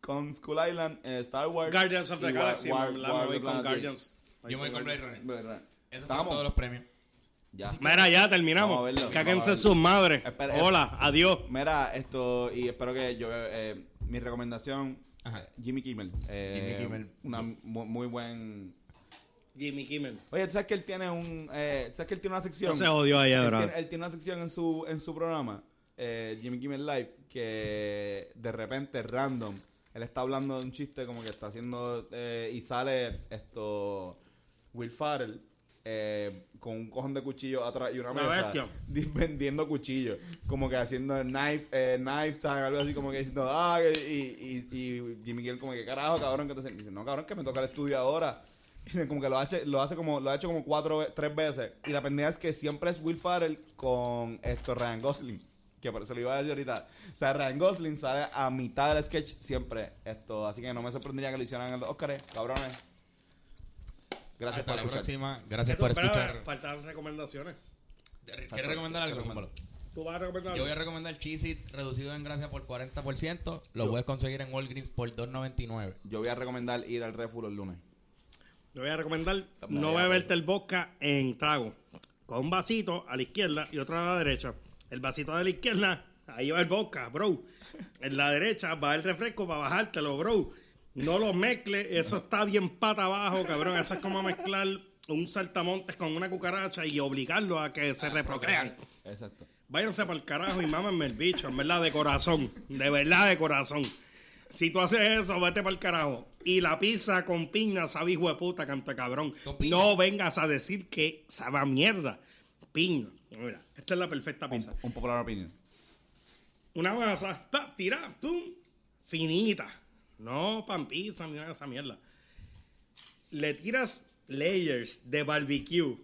con Skull Island, eh, Star Wars.
Guardians of the
War-
Galaxy.
War-
la
War
me
of
voy
the
con Guardians.
Yo me voy con Blade. Runner.
Blade Runner.
Esos fueron
Estamos.
todos los premios.
Ya.
Mira, ya terminamos. Cáquense sus madres.
Espera,
Hola, adiós.
Mira, esto, y espero que yo, eh, mi recomendación,
Ajá.
Jimmy Kimmel. eh,
Jimmy Kimmel.
Una mu- muy buen...
Jimmy Kimmel.
Oye, ¿tú sabes que él tiene un... Eh, ¿Sabes que él tiene una sección?
No se jodió ahí,
él, tiene, él tiene una sección en su, en su programa, eh, Jimmy Kimmel Live, que de repente, random, él está hablando de un chiste como que está haciendo... eh, y sale esto... Will Farrell. eh, con un cojón de cuchillos atrás y una mesa [LAUGHS] vendiendo cuchillos como que haciendo knife eh, knife time algo así como que diciendo ah y, y, y Jimmy Kimmel como que carajo cabrón que entonces dice no cabrón que me toca el estudio ahora [LAUGHS] Y como que lo hace lo hace como lo ha hecho como cuatro tres veces. Y la pendeja es que siempre es Will Farrell con esto Ryan Gosling que por eso lo iba a decir ahorita o sea Ryan Gosling sale a mitad del sketch siempre esto así que no me sorprendería que lo hicieran en los Oscars cabrones gracias
Hasta
por
la
escuchar
próxima. Gracias por
Espera,
escuchar.
Faltan recomendaciones.
¿Quieres recomendar algo?
¿Tú vas a recomendar?
Yo voy a recomendar Cheez It reducido en gracia por 40%. Lo puedes conseguir en Walgreens por 2.99.
yo voy a recomendar ir al Refulo el lunes
Yo voy a recomendar no beberte el vodka en trago. Con un vasito a la izquierda y otro a la derecha. El vasito de la izquierda, ahí va el vodka, bro. En la derecha va el refresco para bajártelo, bro. No lo mezcles, eso está bien pata abajo, cabrón. Eso es como mezclar un saltamontes con una cucaracha y obligarlo a que se reprocrean.
exacto
Váyanse para el carajo y mámenme el bicho, en verdad, de corazón. De verdad, de corazón. Si tú haces eso, vete para el carajo. Y la pizza con piña sabe hijo de puta, canta cabrón. No vengas a decir que sabe a mierda. Piña. Mira, esta es la perfecta pizza.
Un, un popular opinion.
Una masa, pa, tira, pum, finita. No pan pizza ni esa mierda. Le tiras layers de barbecue.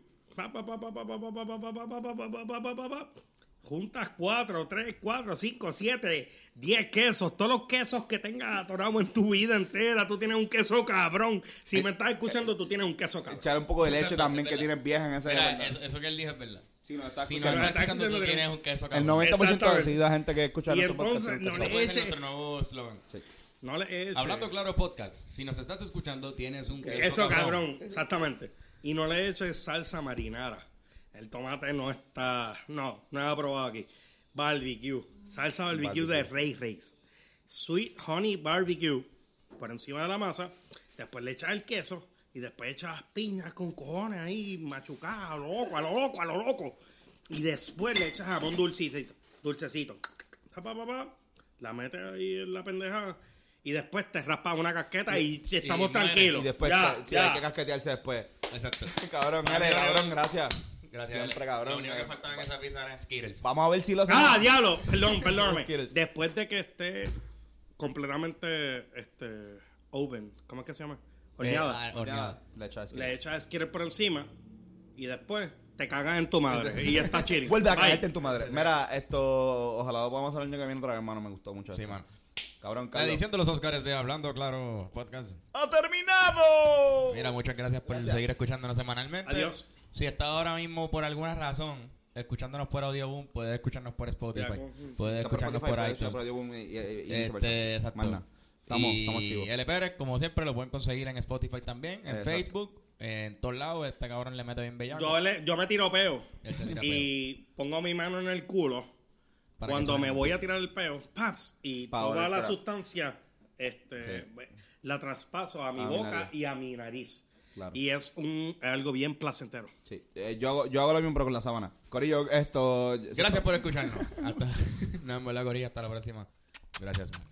Juntas 4, 3, 4, 5, 7, 10 quesos. Todos los quesos que tengas atorado en tu vida entera. Tú tienes un queso cabrón. Si me estás escuchando, tú tienes un queso cabrón.
Echar un poco de leche también que tienes vieja en esa.
Eso que él dijo es verdad.
Sí, nos está
si no estás escuchando, tú tienes un queso
El
cabrón.
90% de la gente que escucha
Y
nuestro podcast
entonces,
un
no
queso.
Ser
Leche.
nuestro nuevo slogan.
Sí.
No le.
Hablando claro podcast, si nos estás escuchando, tienes un queso
Eso, cabrón. Exactamente. Y no le eches salsa marinara. El tomate no está. No, no he probado aquí. Barbecue. Salsa barbecue, de Rey Reyes. Sweet honey barbecue. Por encima de la masa. Después le echas el queso. Y después echas piñas con cojones ahí, machucadas, a lo loco, a lo loco, a lo loco. Y después le echas jamón dulcecito. Dulcecito. Pa, pa, pa, pa. La metes ahí en la pendejada. Y después te raspas una casqueta y, estamos
y
tranquilos.
Y después,
Ya,
te- sí,
ya.
hay que casquetearse después.
Exacto. [LAUGHS]
Cabrón, dale, cabrón, gracias.
Gracias.
Siempre, cabrón.
Lo único que faltaba en esa pizza eran Skittles.
Vamos a ver si lo hacemos.
Ah, diablo, perdón, [LAUGHS] perdóname. Después de que esté completamente este oven, ¿cómo es que se llama? Horneada.
Eh, ah, horneada.
Le echas
le echas Skittles por encima y después te cagas en tu madre y ya está chilling. [LAUGHS]
Vuelve a
Bye.
caerte en tu madre. Mira, esto, ojalá lo podamos hacer el año que viene otra vez, hermano. Me gustó mucho.
Sí,
esto.
man.
Cabrón,
La edición de los Oscars de Hablando Claro Podcast.
¡Ha terminado!
Mira, muchas gracias por
Gracias.
seguir escuchándonos semanalmente.
Adiós.
Si está ahora mismo por alguna razón escuchándonos por Audioboom, puedes escucharnos por Spotify.
Ya, con-
Puedes
Está por
escucharnos
Spotify,
por
puede ser
iTunes.
por Audioboom y- y- y viceversa.
Este, exacto.
Más nada. Estamos,
y
estamos activos.
L. Pérez, como siempre, lo pueden conseguir en Spotify también, en
Exacto.
Facebook, en todos lados. Este cabrón le mete bien bellaco.
Yo, le- yo me tiro peo y pongo mi mano en el culo cuando me voy a tirar el peo, paps, y
Pa'
toda la sustancia este,
Sí.
la traspaso a mi
A
boca y a mi nariz.
Claro.
Y es un es algo bien placentero.
Sí, eh, yo, hago, yo hago lo mismo pero con la sábana. Corillo, esto...
Gracias por escucharnos. Hasta... [LAUGHS] Vemos en la gorilla. Hasta la próxima. Gracias. man.